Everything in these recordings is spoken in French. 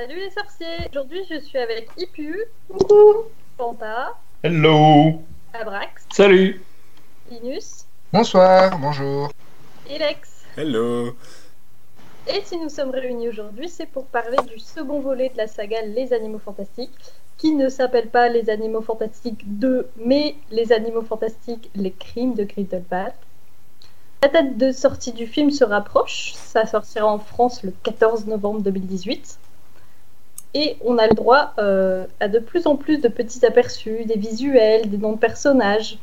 Salut les sorciers Aujourd'hui je suis avec Ipu, Coucou. Panta, Hello Abrax, Salut Linus Bonsoir, bonjour. Hello Et si nous sommes réunis aujourd'hui, c'est pour parler du second volet de la saga Les Animaux Fantastiques, qui ne s'appelle pas Les Animaux Fantastiques 2, mais Les Animaux Fantastiques, les crimes de Grindelwald. La date de sortie du film se rapproche, ça sortira en France le 14 novembre 2018. Et on a le droit euh, à de plus en plus de petits aperçus, des visuels, des noms de personnages.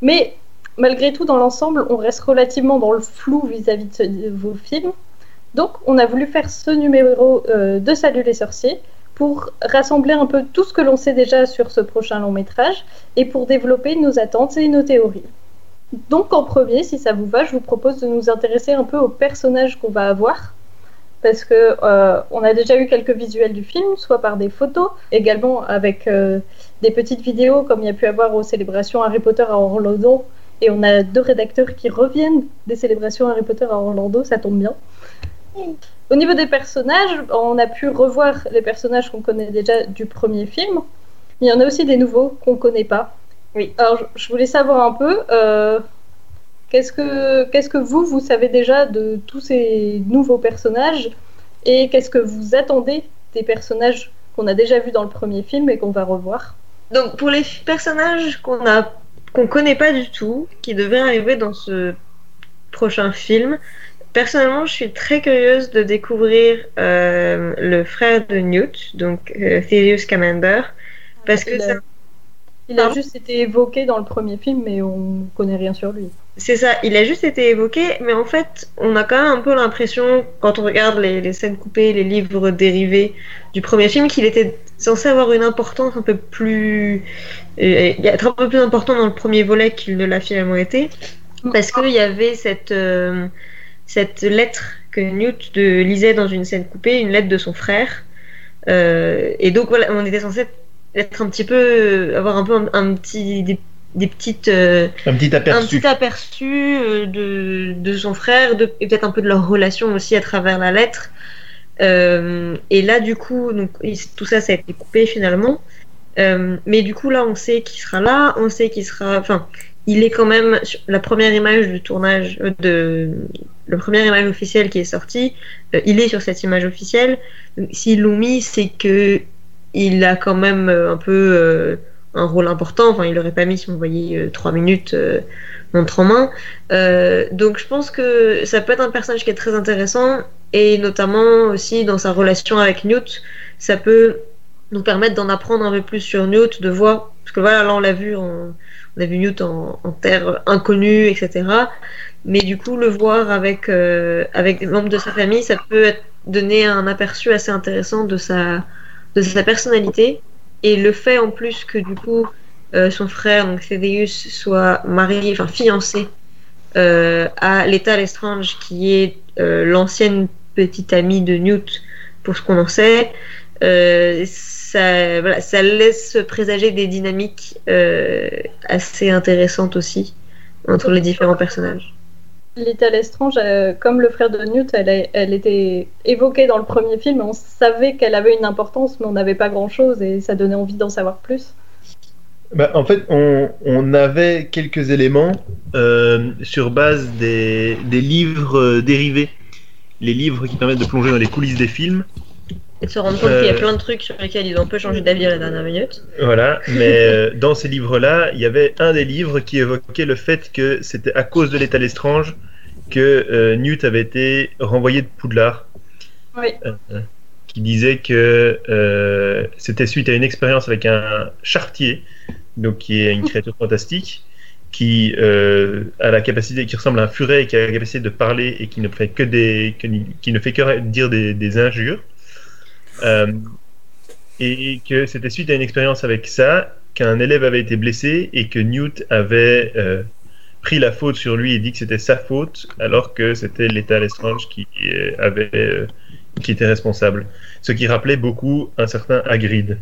Mais malgré tout, dans l'ensemble, on reste relativement dans le flou vis-à-vis de, vos films. Donc, on a voulu faire ce numéro euh, de Salut les sorciers pour rassembler un peu tout ce que l'on sait déjà sur ce prochain long métrage et pour développer nos attentes et nos théories. Donc, en premier, si ça vous va, je vous propose de nous intéresser un peu aux personnages qu'on va avoir. Parce que euh, on a déjà eu quelques visuels du film, soit par des photos, également avec euh, des petites vidéos comme il y a pu avoir aux célébrations Harry Potter à Orlando. Et on a deux rédacteurs qui reviennent des célébrations Harry Potter à Orlando, ça tombe bien. Au niveau des personnages, on a pu revoir les personnages qu'on connaît déjà du premier film. Il y en a aussi des nouveaux qu'on ne connaît pas. Oui. Alors, je- je voulais savoir un peu, euh, qu'est-ce que qu'est-ce que vous, vous savez déjà de tous ces nouveaux personnages et qu'est-ce que vous attendez des personnages qu'on a déjà vus dans le premier film et qu'on va revoir? Donc pour les personnages qu'on a qu'on connaît pas du tout, qui devaient arriver dans ce prochain film, personnellement, je suis très curieuse de découvrir euh, le frère de Newt, donc euh, Camander, parce que Il a- ça- Il a juste été évoqué dans le premier film, mais on connaît rien sur lui. C'est ça, il a juste été évoqué, mais en fait, on a quand même un peu l'impression, quand on regarde les, scènes coupées, les livres dérivés du premier film, qu'il était censé avoir une importance un peu plus, euh, être un peu plus important dans le premier volet qu'il ne l'a finalement été. Parce qu'il y avait cette, euh, cette lettre que Newt lisait dans une scène coupée, une lettre de son frère. Euh, et donc voilà, on était censé être un petit peu, avoir un peu un, petit, des petites, euh, Un petit un aperçu. petit aperçu euh, de, de son frère de, et peut-être un peu de leur relation aussi à travers la lettre. Euh, et là, du coup, donc, tout ça, ça a été coupé finalement. Mais du coup, là, on sait qu'il sera là, on sait qu'il sera. Enfin, il est quand même sur la première image du tournage de la première image officielle qui est sortie. il est sur cette image officielle. S'ils l'ont mis, c'est que il a quand même un peu un rôle important. Enfin, il l'aurait pas mis si on voyait euh, trois minutes euh, montre en main. Euh, donc, je pense que ça peut être un personnage qui est très intéressant et notamment aussi dans sa relation avec Newt, ça peut nous permettre d'en apprendre un peu plus sur Newt, de voir parce que voilà, là on l'a vu, en- on a vu Newt en, terre inconnue, etc. Mais du coup, le voir avec avec des membres de sa famille, ça peut donner un aperçu assez intéressant de sa de sa personnalité et le fait en plus que du coup euh, son frère donc soit marié, enfin fiancé euh, à Lethal Lestrange qui est euh, l'ancienne petite amie de Newt pour ce qu'on en sait. Ça, laisse présager des dynamiques assez intéressantes aussi entre les différents personnages. Lita Lestrange, euh, comme le frère de Newt, elle, était évoquée dans le premier film. On savait qu'elle avait une importance, mais on n'avait pas grand-chose et ça donnait envie d'en savoir plus. Bah, en fait, on, on avait quelques éléments euh, sur base des, des livres euh, dérivés. Les livres qui permettent de plonger dans les coulisses des films. Et de se rendre compte qu'il y a plein de trucs sur lesquels ils ont un peu changé d'avis à la dernière minute. Voilà, mais euh, dans ces livres-là, il y avait un des livres qui évoquait le fait que c'était à cause de l'état étrange que euh, Newt avait été renvoyé de Poudlard. Oui. Euh, qui disait que euh, c'était suite à une expérience avec un chartier, donc qui est une créature fantastique, qui euh, a la capacité, qui ressemble à un furet, et qui a la capacité de parler et qui ne fait que des, que- qui ne fait que dire des, des injures. Euh, et que c'était suite à une expérience avec ça qu'un élève avait été blessé et que Newt avait euh, pris la faute sur lui et dit que c'était sa faute alors que c'était l'état Lestrange qui euh, avait euh, qui était responsable. Ce qui rappelait beaucoup un certain Hagrid.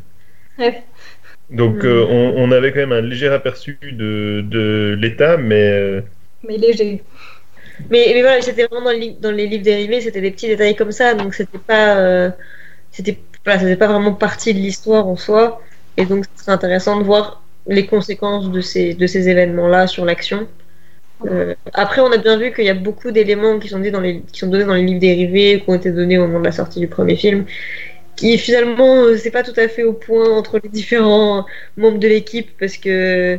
Ouais. Donc Hmm. euh, on, on avait quand même un léger aperçu de, de l'état, mais Mais léger. Mais, mais voilà, c'était vraiment dans, le dans les livres dérivés, c'était des petits détails comme ça, donc c'était pas. euh, c'était voilà, pas vraiment partie de l'histoire en soi. Et donc, ce serait intéressant de voir les conséquences de ces, de ces événements-là sur l'action. Euh, après, on a bien vu qu'il y a beaucoup d'éléments qui sont, donnés dans les, qui sont donnés dans les livres dérivés, qui ont été donnés au moment de la sortie du premier film, qui finalement, euh, c'est pas tout à fait au point entre les différents membres de l'équipe, parce que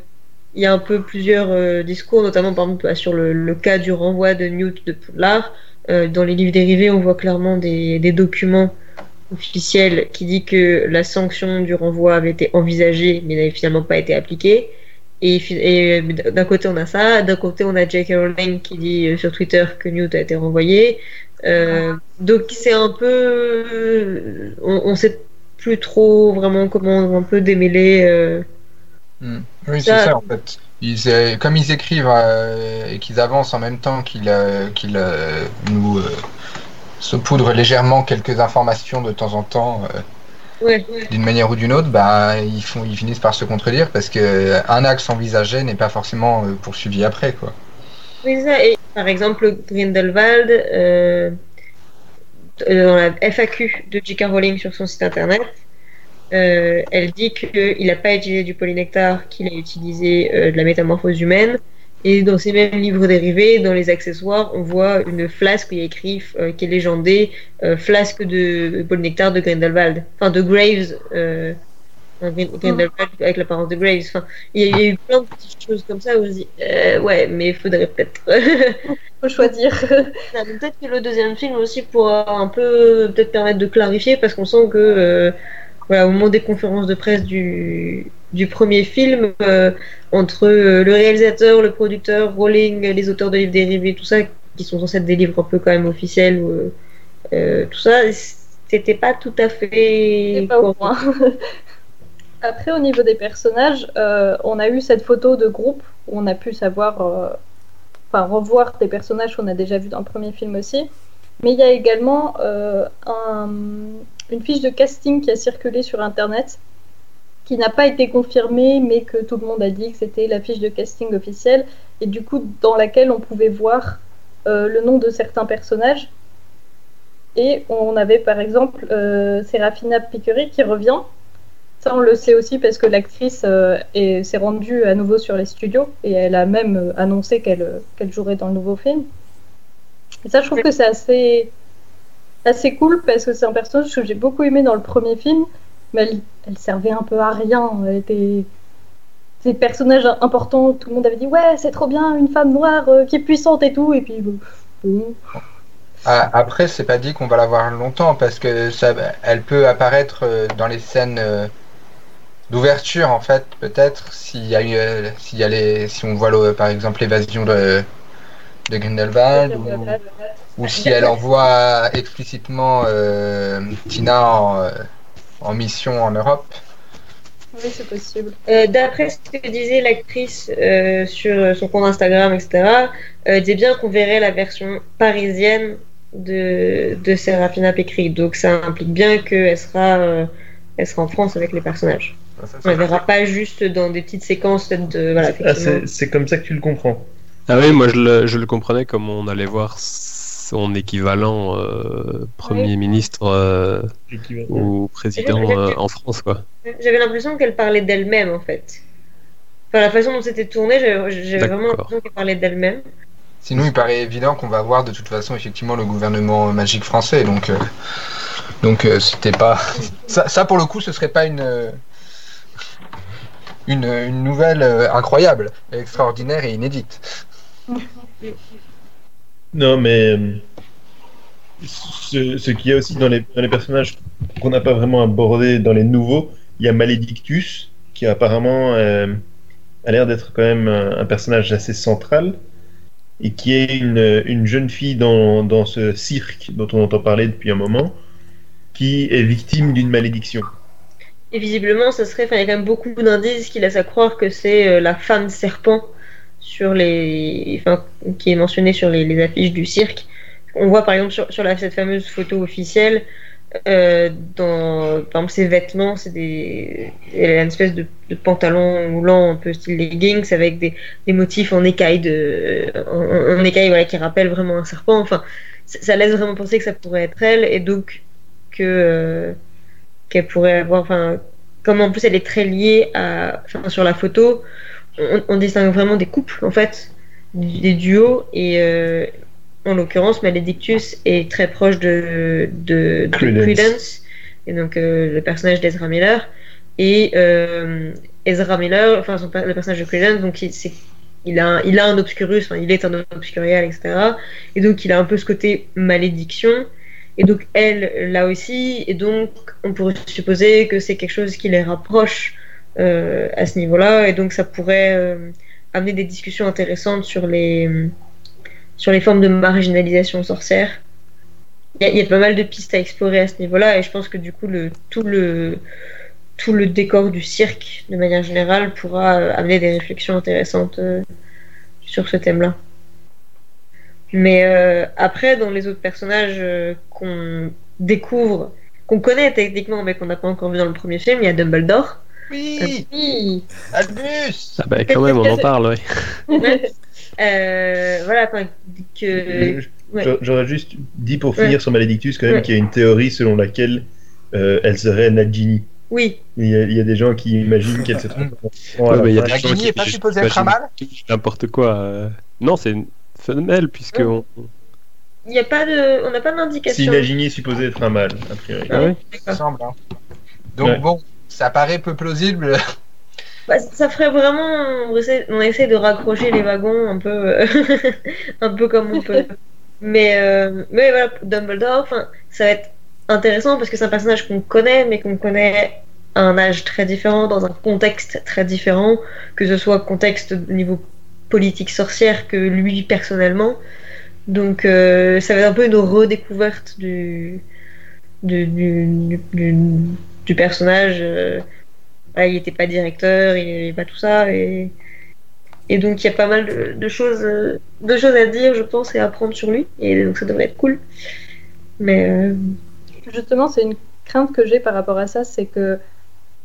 il y a un peu plusieurs euh, discours, notamment par exemple sur le, cas du renvoi de Newt de Poudlard. Dans les livres dérivés, on voit clairement des, des documents officiels qui dit que la sanction du renvoi avait été envisagée, mais n'avait finalement pas été appliquée. Et, et d'un côté, on a ça. D'un côté, on a J.K. Rowling qui dit euh, sur Twitter que Newt a été renvoyé. Euh, donc, c'est un peu. On, on sait plus trop vraiment comment on peut démêler. Euh, mm. Oui, c'est ça en fait. Ils, euh, comme ils écrivent euh, et qu'ils avancent en même temps qu'ils euh, qu'ils nous saupoudrent légèrement quelques informations de temps en temps ouais. d'une manière ou d'une autre, bah, ils, font, ils finissent par se contredire parce qu'un axe envisagé n'est pas forcément poursuivi après. Quoi. Oui, ça. Et par exemple, Grindelwald, euh, dans la FAQ de J.K. Rowling sur son site internet, euh, elle dit qu'il n'a pas utilisé du polynectar, qu'il a utilisé euh, de la métamorphose humaine. Et dans ces mêmes livres dérivés, dans les accessoires, on voit une flasque où il y a écrit, euh, qui est légendée, flasque de polynectar de Grindelwald. Enfin, de Graves. Grindelwald avec l'apparence de Graves. Enfin, il y, a, il y, a eu plein de petites choses comme ça où on se dit, ouais, mais il faudrait peut-être. faut choisir. peut-être que le deuxième film aussi pourra un peu peut-être permettre de clarifier parce qu'on sent que voilà, au moment des conférences de presse du, du premier film, euh, entre euh, le réalisateur, le producteur, Rowling, les auteurs de livres dérivés, tout ça, qui sont censés être des livres un peu quand même officiels, euh, tout ça, c'était pas tout à fait. Pas au point. Après, au niveau des personnages, on a eu cette photo de groupe où on a pu savoir, enfin, revoir des personnages qu'on a déjà vus dans le premier film aussi. Mais il y a également un, une fiche de casting qui a circulé sur Internet, qui n'a pas été confirmée, mais que tout le monde a dit que c'était la fiche de casting officielle, et du coup dans laquelle on pouvait voir euh, le nom de certains personnages. Et on avait par exemple euh, Serafina qui revient. Ça, on le sait aussi parce que l'actrice euh, s'est rendue à nouveau sur les studios et elle a même euh, annoncé qu'elle qu'elle jouerait dans le nouveau film. Et ça, je trouve que c'est assez assez cool parce que c'est un personnage que j'ai beaucoup aimé dans le premier film, mais elle, elle servait un peu à rien. Elle était des personnages importants, tout le monde avait dit ouais c'est trop bien une femme noire euh, qui est puissante et tout, et puis bon. Ah, après c'est pas dit qu'on va la voir longtemps parce que ça, elle peut apparaître euh, dans les scènes euh, d'ouverture en fait peut-être s'il y a eu, s'il y a les, si on voit par exemple l'évasion de de Grindelwald ou, si elle envoie explicitement Tina en, en, mission en Europe. Oui, c'est possible. Euh, D'après ce que disait l'actrice euh, sur son compte Instagram, etc., euh, disait bien qu'on verrait la version parisienne de, de Serafina Pécry. Donc ça implique bien qu'elle sera, elle sera en France avec les personnages. Ah, ça, On ne verra pas juste dans des petites séquences de. Voilà, ah, c'est comme ça que tu le comprends. Ah oui, moi je le, je le, comprenais comme on allait voir son équivalent euh, Premier oui. ministre euh, ou président euh, en France. quoi. J'avais l'impression qu'elle parlait d'elle-même en fait. Enfin, la façon dont c'était tourné, j'avais vraiment l'impression qu'elle parlait d'elle-même. Sinon, il paraît évident qu'on va voir de toute façon effectivement le gouvernement magique français. Donc, euh, donc c'était pas. Ça, ça, pour le coup, ce serait pas une. Une, une nouvelle incroyable, extraordinaire et inédite. Non, mais ce, ce qu'il y a aussi dans les, dans les personnages qu'on n'a pas vraiment abordé dans les nouveaux, il y a Maledictus, qui apparemment euh, a l'air d'être quand même un, un, personnage assez central, et qui est une, une jeune fille dans, dans ce cirque dont on entend parler depuis un moment, qui est victime d'une malédiction. Et visiblement, ça serait, il y a quand même beaucoup d'indices qui laissent à croire que c'est euh, la femme serpent sur les, qui est mentionné sur les, affiches du cirque. On voit par exemple sur, sur cette fameuse photo officielle, euh, dans par exemple ses vêtements, c'est des, une espèce de, pantalon moulant un peu style leggings avec des, des motifs en écaille de, en, voilà qui rappellent vraiment un serpent. Enfin, ça laisse vraiment penser que ça pourrait être elle et donc que euh, qu'elle pourrait avoir. Enfin, comme en plus elle est très liée à, sur la photo, on, on distingue vraiment des couples en fait, des duos et euh, en l'occurrence Maledictus est très proche de, de, de Credence. Credence, et donc euh, le personnage d'Ezra Miller et euh, Ezra Miller, enfin son, le personnage de Credence, donc il, a, un, il a un obscurus, enfin, il est un obscurial, etc. Et donc il a un peu ce côté malédiction. Et donc elle, là aussi, et donc on pourrait supposer que c'est quelque chose qui les rapproche à ce niveau-là, et donc ça pourrait euh, amener des discussions intéressantes sur les, sur les formes de marginalisation sorcière. Il y, a, pas mal de pistes à explorer à ce niveau-là, et je pense que du coup le, tout le tout le décor du cirque, de manière générale, pourra euh, amener des réflexions intéressantes euh, sur ce thème-là. Mais euh, après, dans les autres personnages euh, qu'on découvre, qu'on connaît techniquement, mais qu'on n'a pas encore vu dans le premier film, il y a Dumbledore. Oui, Oui. Albus Ah bah quand même, on en parle, ouais. Euh, voilà, que... Ouais. J'aurais juste dit pour Ouais. finir sur Maledictus quand même Ouais. qu'il y a une théorie selon laquelle euh, elle serait Nagini. Oui, Il y, a, il y a des gens qui imaginent qu'elle se trompe. Voilà. Ouais, mais il y a La des gens Guinée qui est pas supposée être mâle N'importe quoi. euh. Non, c'est une femelle, puisque Ouais. on... il y a pas de... on n'a pas Si d'indication. Nagini est supposé être un mâle, a priori. Ah me semble. hein. Donc Ouais. bon, ça paraît peu plausible. Bah, ça ferait vraiment. On essaie, de raccrocher les wagons un peu, euh, un peu comme on peut. Mais, euh, mais voilà, Dumbledore, ça va être intéressant parce que c'est un personnage qu'on connaît, mais qu'on connaît à un âge très différent, dans un contexte très différent, que ce soit contexte au niveau politique sorcière que lui personnellement. Donc, euh, ça va être un peu une redécouverte du, du- personnage. euh, il n'était pas directeur, il n'avait pas tout ça. Et, donc il y a pas mal de, de choses, euh, de choses à dire, je pense, et à apprendre sur lui. Et donc ça devrait être cool. Mais euh, Justement, c'est une crainte que j'ai par rapport à ça, c'est que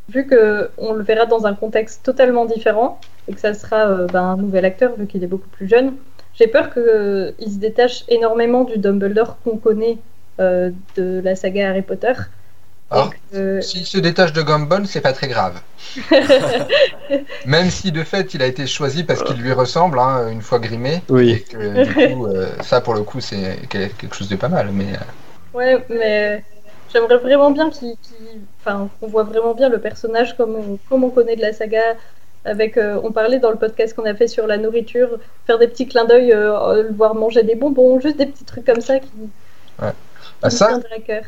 vu que on le verra dans un contexte totalement différent et que ça sera ben, un nouvel acteur vu qu'il est beaucoup plus jeune, j'ai peur qu'il se détache énormément du Dumbledore qu'on connaît de la saga Harry Potter. Et que- S'il se détache de Gumball, c'est pas très grave. Même si de fait il a été choisi parce qu'il lui ressemble, hein, une fois grimé. Oui. Et que du coup, euh, ça pour le coup, c'est quelque chose de pas mal. Mais euh, Ouais, mais j'aimerais vraiment bien enfin, qu'on voit vraiment bien le personnage comme on, comme on connaît de la saga. Avec, euh, on parlait dans le podcast qu'on a fait sur la nourriture, faire des petits clins d'œil, euh, le voir manger des bonbons, juste des petits trucs comme ça qui, bah, qui me ça, tiendraient à cœur.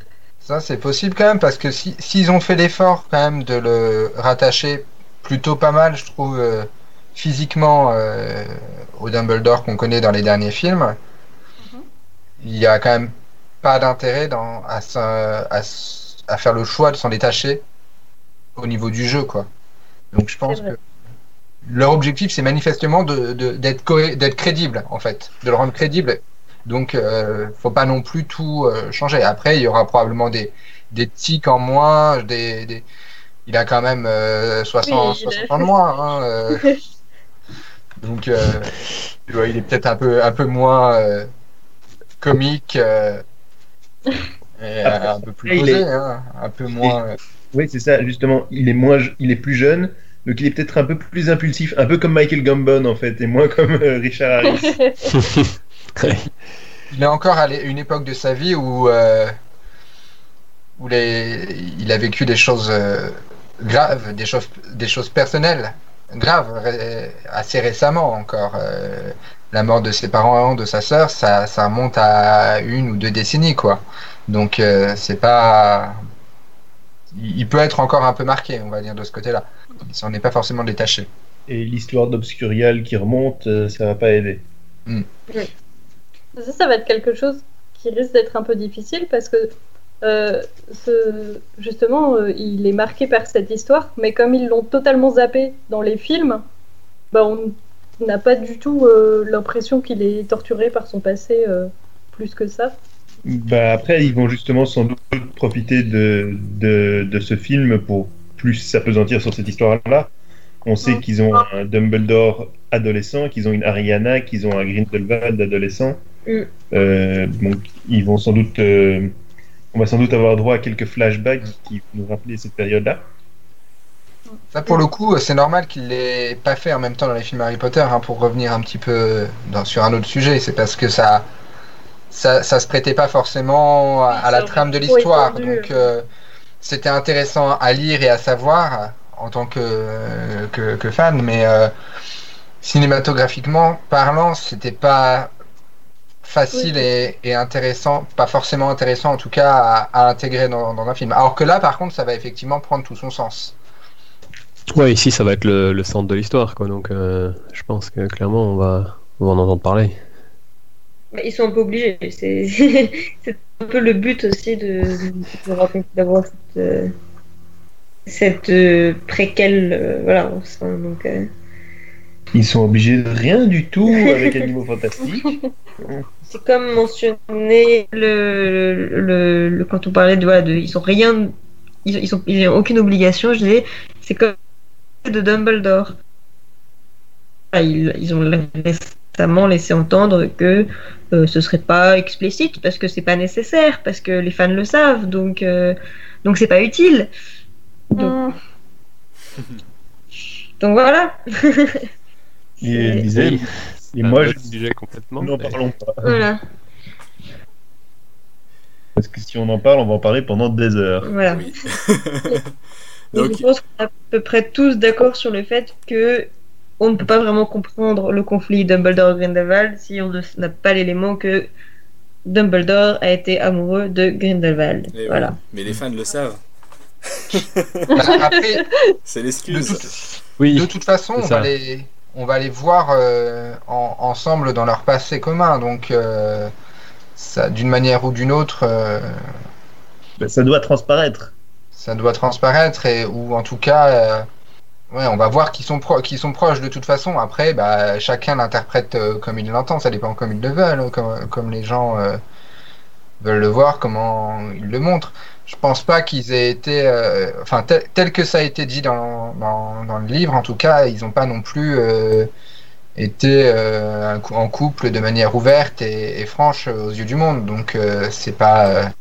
Ça c'est possible quand même parce que si s'ils ont fait l'effort quand même de le rattacher plutôt pas mal, je trouve euh, physiquement euh, au Dumbledore qu'on connaît dans les derniers films, Mhm. il y a quand même pas d'intérêt à, faire le choix de s'en détacher au niveau du jeu quoi. Donc je pense que leur objectif c'est manifestement de de- d'être crédible en fait, de le rendre crédible. Donc euh, faut pas non plus tout euh, changer. Après il y aura probablement des des tics en moins, des, des- il a quand même euh, 60, Oui, il a- 60 ans de moins. hein, euh. Donc euh, il est peut-être un peu un peu moins euh, comique. euh, et Après, un peu plus il posé, est- hein, un peu moins. Oui, c'est ça, justement. Il est, moins, il est plus jeune, donc il est peut-être un peu plus impulsif, un peu comme Michael Gambon en fait, et moins comme euh, Richard Harris. Il est encore à une époque de sa vie où, euh, où les, il a vécu des choses euh, graves, des choses, des choses personnelles graves, ré- assez récemment encore. Euh, la mort de ses parents, de sa sœur, ça, ça remonte à une ou deux décennies, quoi. Donc, euh, c'est pas. Il peut être encore un peu marqué, on va dire, de ce côté-là. Il s'en est pas forcément détaché. Et l'histoire d'Obscurial qui remonte, ça va pas aider. Ça, ça va être quelque chose qui risque d'être un peu difficile parce que euh, ce- justement, euh, il est marqué par cette histoire, mais comme ils l'ont totalement zappé dans les films, bah, on n'a pas du tout euh, l'impression qu'il est torturé par son passé plus que ça. Bah, après, ils vont justement sans doute profiter de, de, de ce film pour plus s'apesantir sur cette histoire-là. On sait qu'ils ont un Dumbledore adolescent, qu'ils ont une Ariana, qu'ils ont un Grindelwald adolescent. Mm. Euh, donc, ils vont sans doute euh, On va sans doute avoir droit à quelques flashbacks qui vont nous rappeler cette période-là. Ça, pour le coup, c'est normal qu'il l'ait pas fait en même temps dans les films Harry Potter, hein, pour revenir un petit peu dans, sur un autre sujet. C'est parce que ça, ça, ça se prêtait pas forcément à, à la trame de l'histoire. Donc, euh, c'était intéressant à lire et à savoir en tant que, que, que fan, mais euh, cinématographiquement parlant, c'était pas facile Oui. et, et intéressant, pas forcément intéressant en tout cas à, à intégrer dans, dans un film. Alors que là, par contre, ça va effectivement prendre tout son sens. Ouais, ici ça va être le, le centre de l'histoire, quoi. Donc euh, je pense que clairement on va, on va en entendre parler. Mais ils sont un peu obligés. C'est un peu le but aussi de d'avoir cette, euh, cette euh, préquelle. euh, voilà. Donc, euh, Ils sont obligés de rien du tout avec Animaux Fantastiques. c'est comme mentionné le, le, le- quand on parlait de, voilà, de ils sont rien, ils, ils sont ils ont aucune obligation. Je disais, c'est comme de Dumbledore. Ah, Ils, ils ont récemment laissé entendre que euh, ce serait pas explicite parce que c'est pas nécessaire, parce que les fans le savent, donc euh, donc c'est pas utile. Donc, Hmm. donc voilà. Et disait, Oui. et moi, je sujet complètement. n'en mais- parlons pas. Voilà, Parce que si on en parle, on va en parler pendant des heures. voilà. Oui. Donc, je pense qu'on est à peu près tous d'accord sur le fait que on ne peut pas vraiment comprendre le conflit Dumbledore-Grindelwald si on n'a pas l'élément que Dumbledore a été amoureux de Grindelwald. eh oui. Voilà. Mais les fans le savent. Bah, après, C'est de l'excuse. toute, Oui, de toute façon, on ça. va, les, on va les voir euh, en- ensemble dans leur passé commun. Donc, euh, ça, d'une manière ou d'une autre, euh, Ben, ça doit transparaître. ça doit transparaître et ou en tout cas ouais on va voir qui sont pro sont proches de toute façon après bah chacun l'interprète comme il l'entend ça dépend comme ils le veulent hein, comme, comme les gens veulent le voir comment ils le montrent je pense pas qu'ils aient été euh, enfin tel, que ça a été dit dans, dans, le livre en tout cas ils n'ont pas non plus euh, été euh, en couple de manière ouverte et, franche aux yeux du monde donc c'est pas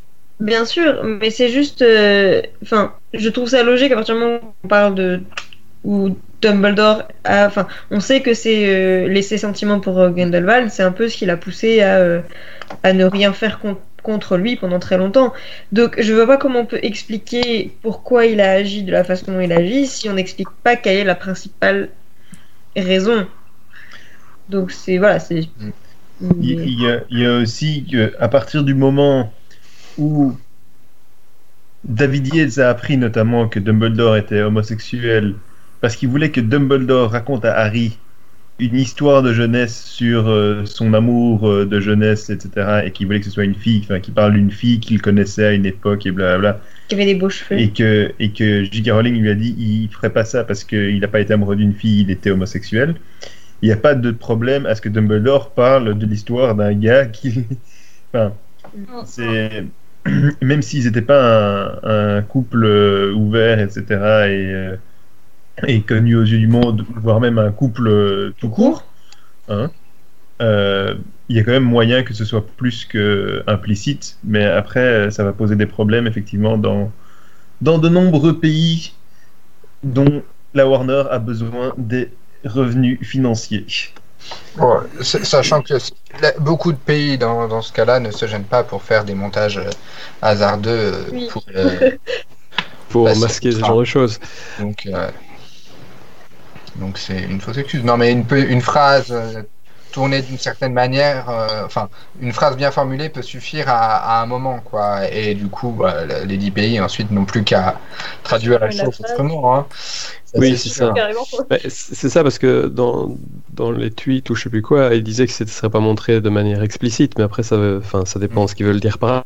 Bien sûr, mais c'est juste. Enfin, je trouve ça logique à partir du moment où on parle de. où Dumbledore. Enfin, on sait que c'est euh, les ses sentiments pour euh, c'est un peu ce qui l'a poussé à, à ne rien faire con- contre lui pendant très longtemps. Donc, je vois pas comment on peut expliquer pourquoi il a agi de la façon dont il agit si on n'explique pas quelle est la principale raison. Donc, c'est. Voilà, c'est. Il, il y a, aussi à partir du moment où David Yates a appris notamment que Dumbledore était homosexuel parce qu'il voulait que Dumbledore raconte à Harry une histoire de jeunesse sur euh, son amour euh, de jeunesse, etc. et qu'il voulait que ce soit une fille, enfin, qui parle d'une fille qu'il connaissait à une époque et blablabla. Qui avait des beaux cheveux. Et que, et que J.K. Rowling lui a dit il ferait pas ça parce qu'il n'a pas été amoureux d'une fille, il était homosexuel. Il n'y a pas de problème à ce que Dumbledore parle de l'histoire d'un gars qui. Enfin, c'est. Même s'ils n'étaient pas un, un couple euh, ouvert, etc., et, et connu aux yeux du monde, voire même un couple euh, tout court, hein, euh, il y a quand même moyen que ce soit plus que implicite, mais après, euh, ça va poser des problèmes, effectivement, dans, dans de nombreux pays dont la Warner a besoin des revenus financiers. Sachant que beaucoup de pays dans, dans ce cas-là ne se gênent pas pour faire des montages hasardeux Oui. pour, euh, pour masquer ce genre de choses. donc euh, donc c'est une fausse excuse. Non mais une, peu- une phrase euh, tournée d'une certaine manière, euh, enfin une phrase bien formulée peut suffire à, à un moment quoi. Et du coup, bah, les dix pays ensuite n'ont plus qu'à traduire la La chose phrase. autrement. Hein. Ça, Oui, c'est ça. Bah, c'est ça parce que dans, dans les tweets ou je sais plus quoi, il disait que ce ne serait pas montré de manière explicite, mais après ça, veut- enfin, ça dépend ce qu'ils veulent dire par là.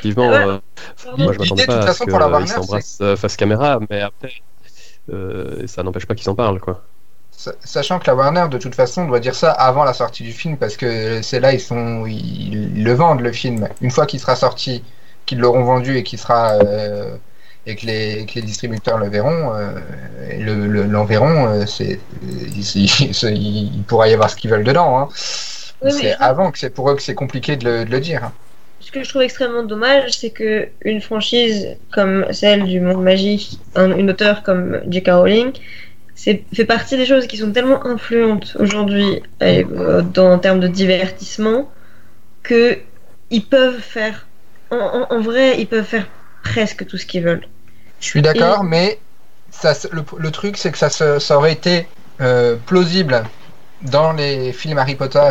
Effectivement, Ah ouais. euh, moi je m'attendais de pas à ce qu'ils s'embrassent face caméra, mais après, euh, ça n'empêche pas qu'ils s'en parlent, quoi. Sa- Sachant que la Warner, de toute façon, doit dire ça avant la sortie du film, parce que c'est là ils sont, ils, ils le vendent le film. Une fois qu'il sera sorti, qu'ils l'auront vendu et qu'il sera euh, et que les, que les distributeurs le verront, euh, et le, le- l'enverront, euh, c'est, il, pourra y avoir ce qu'ils veulent dedans. Hein. Oui, c'est avant que c'est pour eux que c'est compliqué de le, de le dire. hein. ce que je trouve extrêmement dommage, c'est que une franchise comme celle du monde magique, un, une auteure comme J.K. Rowling, c'est fait partie des choses qui sont tellement influentes aujourd'hui euh, dans- en termes de divertissement que ils peuvent faire, en, en- en vrai, ils peuvent faire presque tout ce qu'ils veulent. Je suis d'accord, mais ça, le, le truc, c'est que ça, aurait été euh, plausible dans les films Harry Potter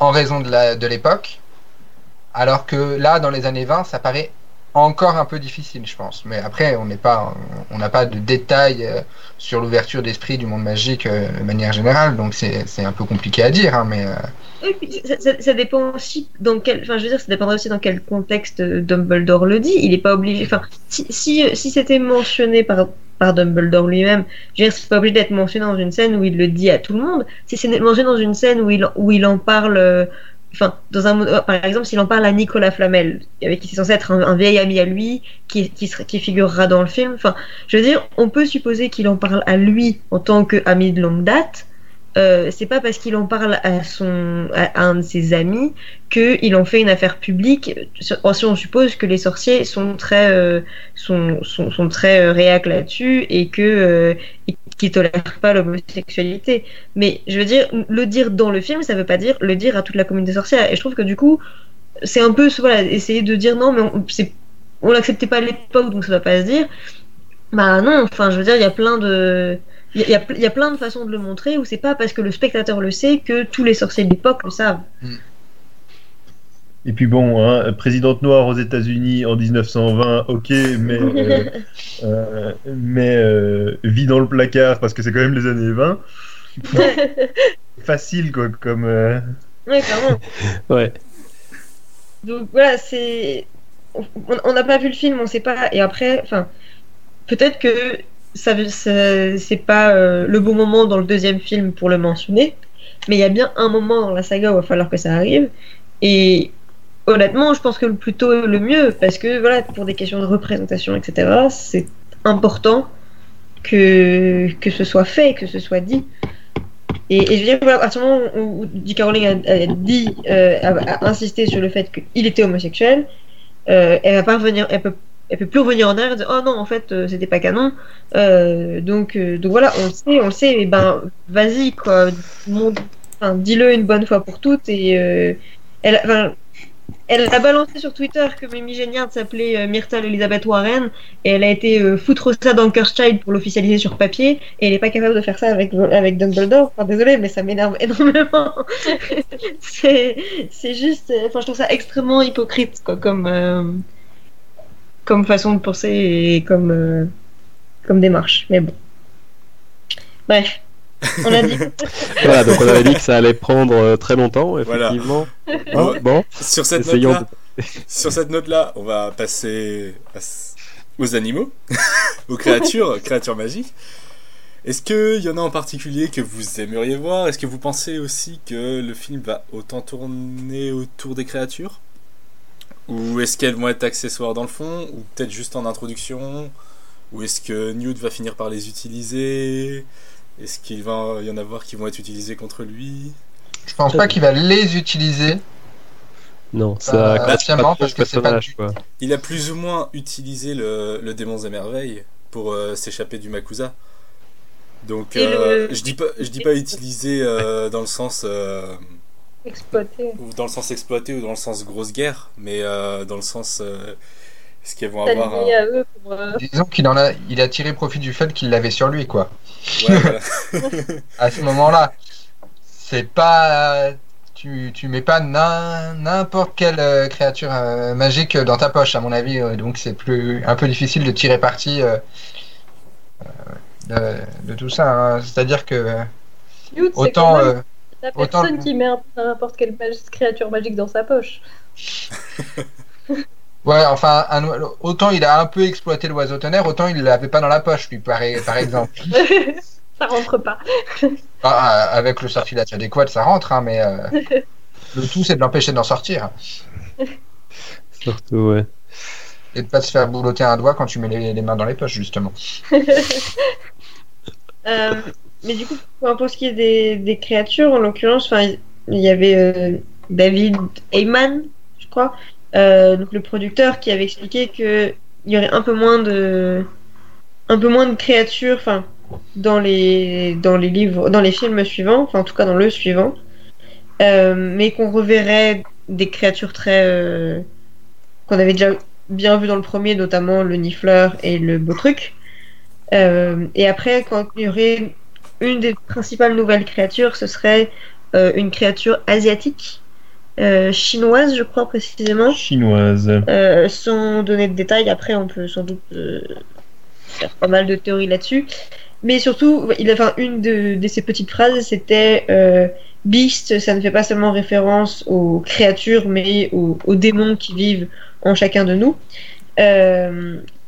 en raison de l'époque, alors que là, dans les années 20, ça paraît encore un peu difficile, je pense. Mais après, on n'est pas, on n'a pas de détails euh, sur l'ouverture d'esprit du monde magique euh, de manière générale, donc c'est un peu compliqué à dire, hein, mais euh, ça, dépend aussi dans quel, enfin, je veux dire, ça dépendrait aussi dans quel contexte Dumbledore le dit. Il n'est pas obligé, enfin, si, si, si c'était mentionné par, par Dumbledore lui-même, je veux dire, c'est pas obligé d'être mentionné dans une scène où il le dit à tout le monde. Si c'est mentionné dans une scène où il, où il en parle, enfin, dans un, euh, par exemple, s'il en parle à Nicolas Flamel, avec qui c'est censé être un, vieil ami à lui, qui, qui, qui figurera dans le film. Enfin, je veux dire, on peut supposer qu'il en parle à lui en tant qu'ami de longue date. Euh, c'est pas parce qu'il en parle à son à un de ses amis qu'il en fait une affaire publique. Si on suppose que les sorciers sont très euh, sont, sont, très euh, réac là-dessus et que euh, tolèrent pas l'homosexualité. Mais je veux dire, le dire dans le film, ça veut pas dire le dire à toute la communauté sorcière. Et je trouve que du coup, c'est un peu voilà essayer de dire non, mais on, on l'acceptait pas à l'époque, donc ça doit pas se dire. Bah non, enfin je veux dire, il y a plein de il y, a, il y a plein de façons de le montrer où c'est pas parce que le spectateur le sait que tous les sorciers de l'époque le savent. Et puis bon, hein, présidente noire aux États-Unis en 1920, ok, mais, euh, euh, mais euh, vit dans le placard parce que c'est quand même les années 20. Facile quoi, comme. euh, Ouais, clairement. Ouais. Donc voilà, c'est. On on n'a pas vu le film, on sait pas. Et après, enfin, peut-être que ça, c'est pas euh, le bon moment dans le deuxième film pour le mentionner, mais il y a bien un moment dans la saga où il va falloir que ça arrive. Et honnêtement, je pense que le plus tôt le mieux, parce que voilà, pour des questions de représentation, etc., c'est important que, que ce soit fait, que ce soit dit. Et, je veux dire, voilà, à du moment où, où J.K. Rowling a, dit, euh, a, insisté sur le fait qu'il était homosexuel, euh, elle va pas revenir, elle peut plus revenir en arrière et dire oh non en fait euh, c'était pas canon. Euh, donc euh, donc voilà, on le sait, on le sait, et ben vas-y quoi, enfin, dis-le une bonne fois pour toutes et euh, elle, elle a balancé sur Twitter que Mimi Géniard s'appelait Myrtle Elizabeth Warren et elle a été foutre ça dans Cursed pour l'officialiser sur papier et elle est pas capable de faire ça avec, avec Dumbledore. Enfin, désolé, mais ça m'énerve énormément. c'est juste, enfin, je trouve ça extrêmement hypocrite quoi, comme, comme façon de penser et comme, euh, comme démarche. Mais bon. Bref. On a dit. Voilà, donc on avait dit que ça allait prendre euh, très longtemps, Voilà. effectivement. Bon, Bon, Sur cette note-là, sur cette note-là, on va passer à aux animaux, aux créatures, créatures magiques. Est-ce qu'il y en a en particulier que vous aimeriez voir? Est-ce que vous pensez aussi que le film va autant tourner autour des créatures? Ou est-ce qu'elles vont être accessoires dans le fond Ou peut-être juste en introduction Ou est-ce que Newt va finir par les utiliser Est-ce qu'il va y en avoir qui vont être utilisés contre lui? Je pense pas qu'il va les utiliser. Non, ça Bah, patiemment, pas parce trop que c'est pas du- quoi. Il a plus ou moins utilisé le, le démon des merveilles pour euh, s'échapper du Makusa. Donc, euh, le- je dis pas, je dis pas utiliser euh, dans le sens euh, Exploité. ou dans le sens exploité ou dans le sens grosse guerre, mais euh, dans le sens euh, est-ce qu'elles vont avoir un... S'aligner à eux pour. euh, Disons qu'il en a, il a tiré profit du fait qu'il l'avait sur lui, quoi. Ouais, voilà. À ce moment-là, c'est pas, tu, tu mets pas n'im- n'importe quelle créature euh, magique dans ta poche, à mon avis. euh, donc c'est plus, un peu difficile de tirer parti euh, euh, de, de tout ça. hein. C'est-à-dire que autant, quand même la autant- personne qui met n'importe quelle créature magique dans sa poche. ouais, enfin, un autant il a un peu exploité l'oiseau tonnerre, autant il l'avait pas dans la poche, lui, par, par exemple. ça rentre pas. Ah, avec le sortilège adéquat, ça rentre, hein, mais euh, le tout, c'est de l'empêcher d'en sortir. Surtout, ouais. Et de pas se faire boulotter un doigt quand tu mets les, les mains dans les poches, justement. Euh, mais du coup, pour, ce qui est des, créatures, en l'occurrence, il y avait euh, David Heyman, je crois, euh, donc le producteur qui avait expliqué que il y aurait un peu moins de un peu moins de créatures, dans les dans les livres, dans les films suivants, enfin en tout cas dans le suivant, euh, mais qu'on reverrait des créatures très qu'on avait déjà bien vu dans le premier, notamment le nifleur et le beau truc. Et après, quand il y aurait une des principales nouvelles créatures, ce serait euh, une créature asiatique, euh, chinoise, je crois précisément. Chinoise. Euh, sans donner de détails, après on peut sans doute faire pas mal de théories là-dessus. Mais surtout, il a, enfin, une de, de ses petites phrases, c'était Beast, ça ne fait pas seulement référence aux créatures, mais aux, aux démons qui vivent en chacun de nous.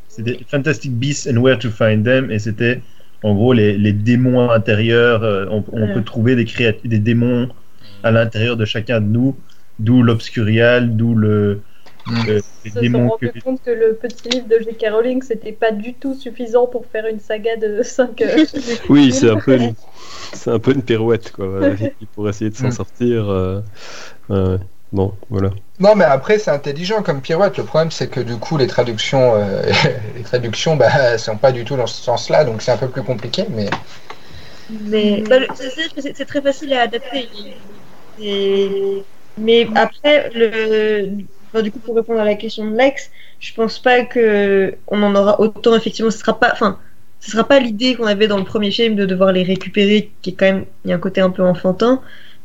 C'était Fantastic Beasts and Where to Find Them, et c'était en gros les, les démons intérieurs. euh, on peut trouver des, démons à l'intérieur de chacun de nous, d'où l'obscurial, d'où le, Mm. Ils se sont démons que. rendus compte que le petit livre de J.K. Rowling, c'était pas du tout suffisant pour faire une saga de 5 Oui, c'est un peu une, c'est un peu une pirouette quoi. pour essayer de s'en Mm. sortir. euh, ouais, bon, voilà. Non, mais après, c'est intelligent comme pirouette. Le problème, c'est que du coup, les traductions, euh, les traductions, bah, sont pas du tout dans ce sens-là, donc c'est un peu plus compliqué. Mais Mais bah, c'est- très facile à adapter. Et- Mais après, le... enfin, du coup, pour répondre à la question de Lex, je pense pas que on en aura autant. Effectivement, ce sera pas, enfin, ce sera pas l'idée qu'on avait dans le premier film de devoir les récupérer, qui est quand même, il y a un côté un peu enfantin.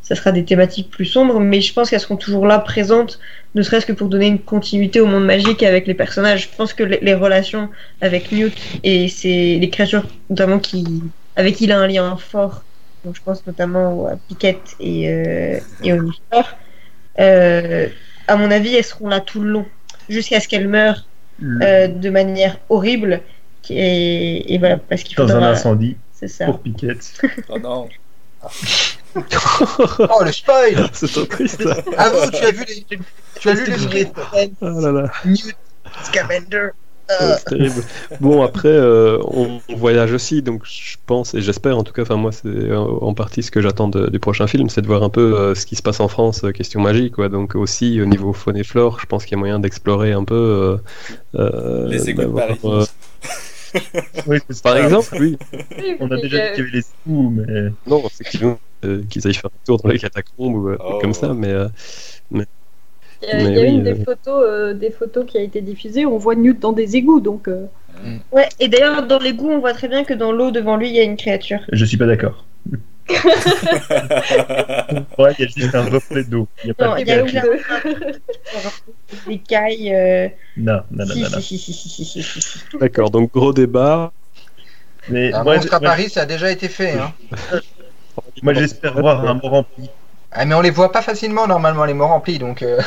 Ça sera des thématiques plus sombres, mais je pense qu'elles seront toujours là, présentes, ne serait-ce que pour donner une continuité au monde magique avec les personnages. Je pense que les, les relations avec Newt et ses, les créatures, notamment qui, avec qui il a un lien fort. Donc je pense notamment à Piquette et, euh, et au Lucifer. Euh, à mon avis, elles seront là tout le long, jusqu'à ce qu'elles meurent euh, de manière horrible. Et, et voilà, parce qu'il dans un faudra. incendie C'est ça. pour Piquette. Oh non. oh, le spoil c'est trop triste. Ah vous, tu as vu les, tu as lu les Oh là là. Newt Scamander. Ouais, c'est terrible. Bon, après, euh, on, on voyage aussi, donc je pense et j'espère en tout cas, enfin moi, c'est euh, en partie ce que j'attends du prochain film, c'est de voir un peu euh, ce qui se passe en France, euh, question magie, quoi. Donc aussi au niveau faune et flore, je pense qu'il y a moyen d'explorer un peu. euh, euh, Les égouts de Paris. euh, Oui, par exemple, oui. On a déjà dit qu'il y avait les égouts, mais. Non, effectivement, euh, qu'ils aillent faire un tour dans les catacombes ou euh, Oh. comme ça, mais euh, Il y a, il y a Mais oui, une des euh. photos, euh, des photos qui a été diffusée, on voit Newt dans des égouts, donc euh, Ouais, et d'ailleurs, dans l'égout, on voit très bien que dans l'eau devant lui, il y a une créature. Je suis pas d'accord. Ouais, il y a juste un reflet d'eau. Il y a pas Non, de il y a des cailles. euh, Non, non, non, Si, non, non. si, si, si, si, si, si, si. d'accord. Donc gros débat. Mais Un moi, monstre à Paris, ça a déjà été fait. Hein. moi, j'espère voir un mot rempli. Ah, mais on les voit pas facilement normalement les mots remplis, donc. euh,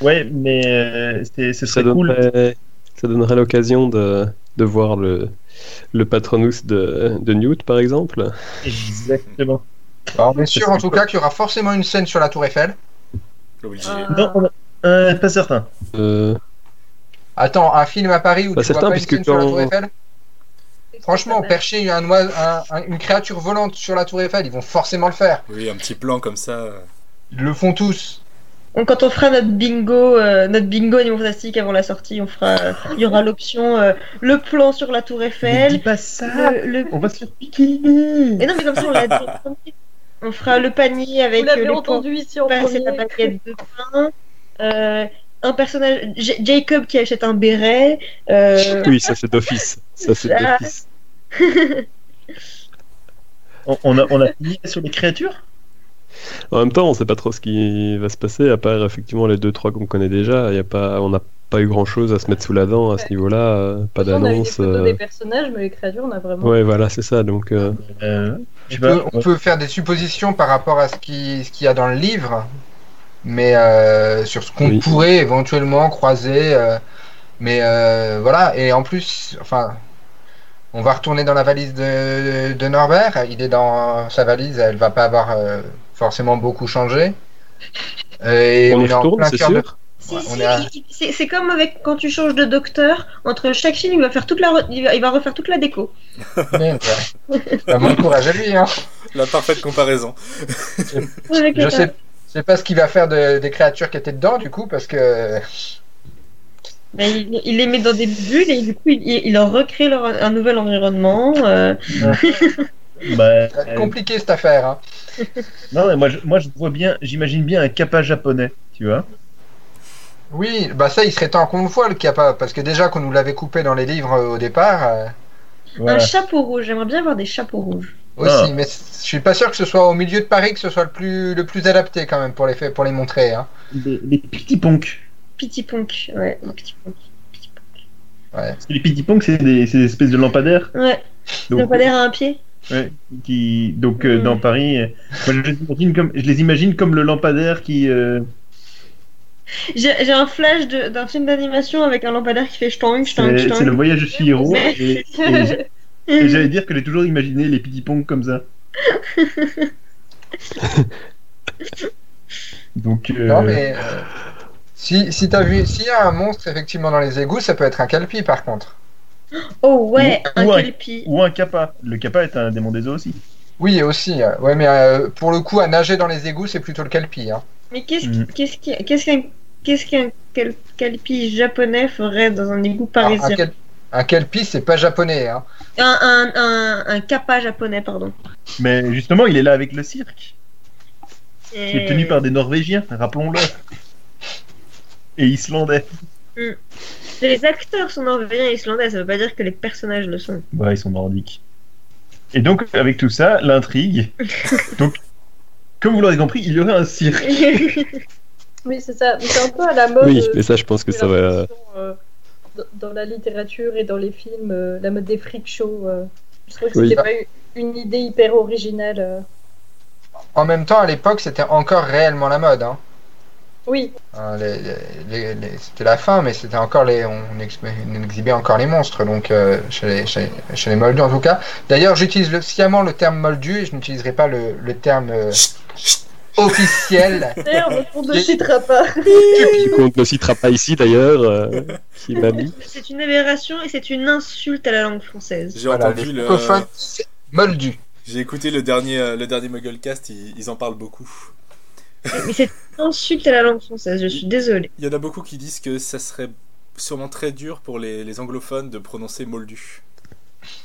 Ouais, mais euh, c'est- ce Ça serait cool. donnerait, ça donnerait l'occasion de, de voir le, le patronus de, de Newt, par exemple. Exactement. bah, on est sûr en tout cas qu'il y aura forcément une scène sur la Tour Eiffel. Obligé. Ah. Non, on a- euh, pas certain. Euh, Attends, un film à Paris où Pas tu vois certain, pas une puisque scène sur la quand- Tour Eiffel? Franchement, percher un un- un- une créature volante sur la Tour Eiffel, ils vont forcément le faire. Oui, un petit plan comme ça. Ils le font tous. Donc, quand on fera notre bingo, euh, notre bingo Animaux Fantastiques avant la sortie, on fera, il y aura l'option euh, le plan sur la Tour Mais dis Eiffel, pas ça le, le- On va se faire piquer Mais non, mais comme ça, on l'a dit. On fera le panier avec vous l'avez euh, entendu ici en la baguette de pain. euh, un personnage, J- Jacob qui achète un béret. euh, oui, ça c'est d'office. Ça c'est on, on a, on a fini sur les créatures? En même temps, on sait pas trop ce qui va se passer, à part effectivement les deux trois qu'on connaît déjà. Y a pas, on n'a pas eu grand chose à se mettre sous la dent à ce niveau-là. euh, pas On a eu des d'annonce. photos euh, des personnages, mais les créatures, on a vraiment. Ouais, voilà, c'est ça. Donc, euh, euh, On peut, on peut faire des suppositions par rapport à ce qui- ce qu'il y a dans le livre, mais euh, sur ce qu'on Oui. pourrait éventuellement croiser. euh, mais euh, voilà, et en plus, enfin, on va retourner dans la valise de, de Norbert. Il est dans sa valise, elle va pas avoir euh, forcément beaucoup changé. Euh, Et on y est en retourne, plein c'est cœur de- sûr. Si, Ouais, on si, est à- il- il- c'est comme avec quand tu changes de docteur, entre chaque film, il va faire toute la, re- il va, il va refaire toute la déco. Bah, bon courage à lui. Hein. La parfaite comparaison. Je le- sais, sais pas ce qu'il va faire de- des créatures qui étaient dedans, du coup, parce que. Ben, il, il les met dans des bulles et du coup, il, il leur recrée leur, un nouvel environnement. euh, Bah, euh, compliqué cette affaire. Hein. non, mais moi, je, moi, je vois bien, j'imagine bien un kappa japonais, tu vois. Oui, bah ça, il serait temps qu'on le voit, le kappa, parce que déjà qu'on nous l'avait coupé dans les livres euh, au départ. euh, Voilà. Un chapeau rouge. J'aimerais bien avoir des chapeaux rouges. aussi, Ah. mais je suis pas sûr que ce soit au milieu de Paris que ce soit le plus, le plus adapté quand même pour les, pour les montrer. Hein. Des, des petits ponks. Petit Ponk. Ouais, Ponk. Ponk. Les petits ponks, c'est des, c'est des espèces de lampadaires. Ouais, Donc, le palais à un pied. ouais, qui, donc euh, Mm. dans Paris, euh, moi, je, les imagine comme, je les imagine comme le lampadaire qui. euh, J'ai j'ai un flash de- d'un film d'animation avec un lampadaire qui fait stong, stong, c'est c'est le voyage de Chihiro. Mais- Et, et j'allais dire que j'ai toujours imaginé les petits ponks comme ça. Donc. euh, Non, mais. Si si t'as vu, s'il y a un monstre effectivement dans les égouts, ça peut être un calpi par contre. Oh ouais, Ou- un ou un- kelpie. Ou un kappa. Le kappa est un démon des eaux aussi. Oui, aussi. euh, Ouais, mais euh, pour le coup, à nager dans les égouts, c'est plutôt le calpi. Hein. Mais qu'est-ce Mm. qu'est-ce qu'un kelpie japonais ferait dans un égout parisien un kelpi, c'est pas japonais. Hein. un, un, un, un kappa japonais, pardon. Mais justement, il est là avec le cirque, qui est Et- tenu par des Norvégiens, rappelons-le. Et Islandais. Les acteurs sont norvégiens et islandais, ça veut pas dire que les personnages le sont. Ouais, ils sont nordiques. Et donc, avec tout ça, l'intrigue. donc, comme vous l'aurez compris, il y aurait un cirque. Oui, c'est ça. Mais C'est un peu à la mode. Oui, euh, mais ça, je pense que ça va. euh, dans- la littérature et dans les films, euh, la mode des freak shows. euh, je trouve que Oui. c'était pas une- une idée hyper originale. euh. En même temps, à l'époque, c'était encore réellement la mode. Hein. Oui, Hein, les- les- les- c'était la fin, mais c'était encore les, on, ex- on exhibait encore les monstres, donc euh, chez, les, chez, chez les moldus en tout cas. D'ailleurs, j'utilise le- sciemment le terme moldu et je n'utiliserai pas le, le terme euh, officiel. merde, on ne citera pas. Qu'on ne citera pas ici d'ailleurs, euh, qui m'a mis. C'est une aberration et c'est une insulte à la langue française. J'ai Voilà, entendu les le. moldu. J'ai écouté le dernier, le dernier Mugglecast, ils, ils en parlent beaucoup. Mais c'est insulte à la langue française, je suis désolée. Il y en a beaucoup qui disent que ça serait sûrement très dur pour les, les anglophones de prononcer moldu.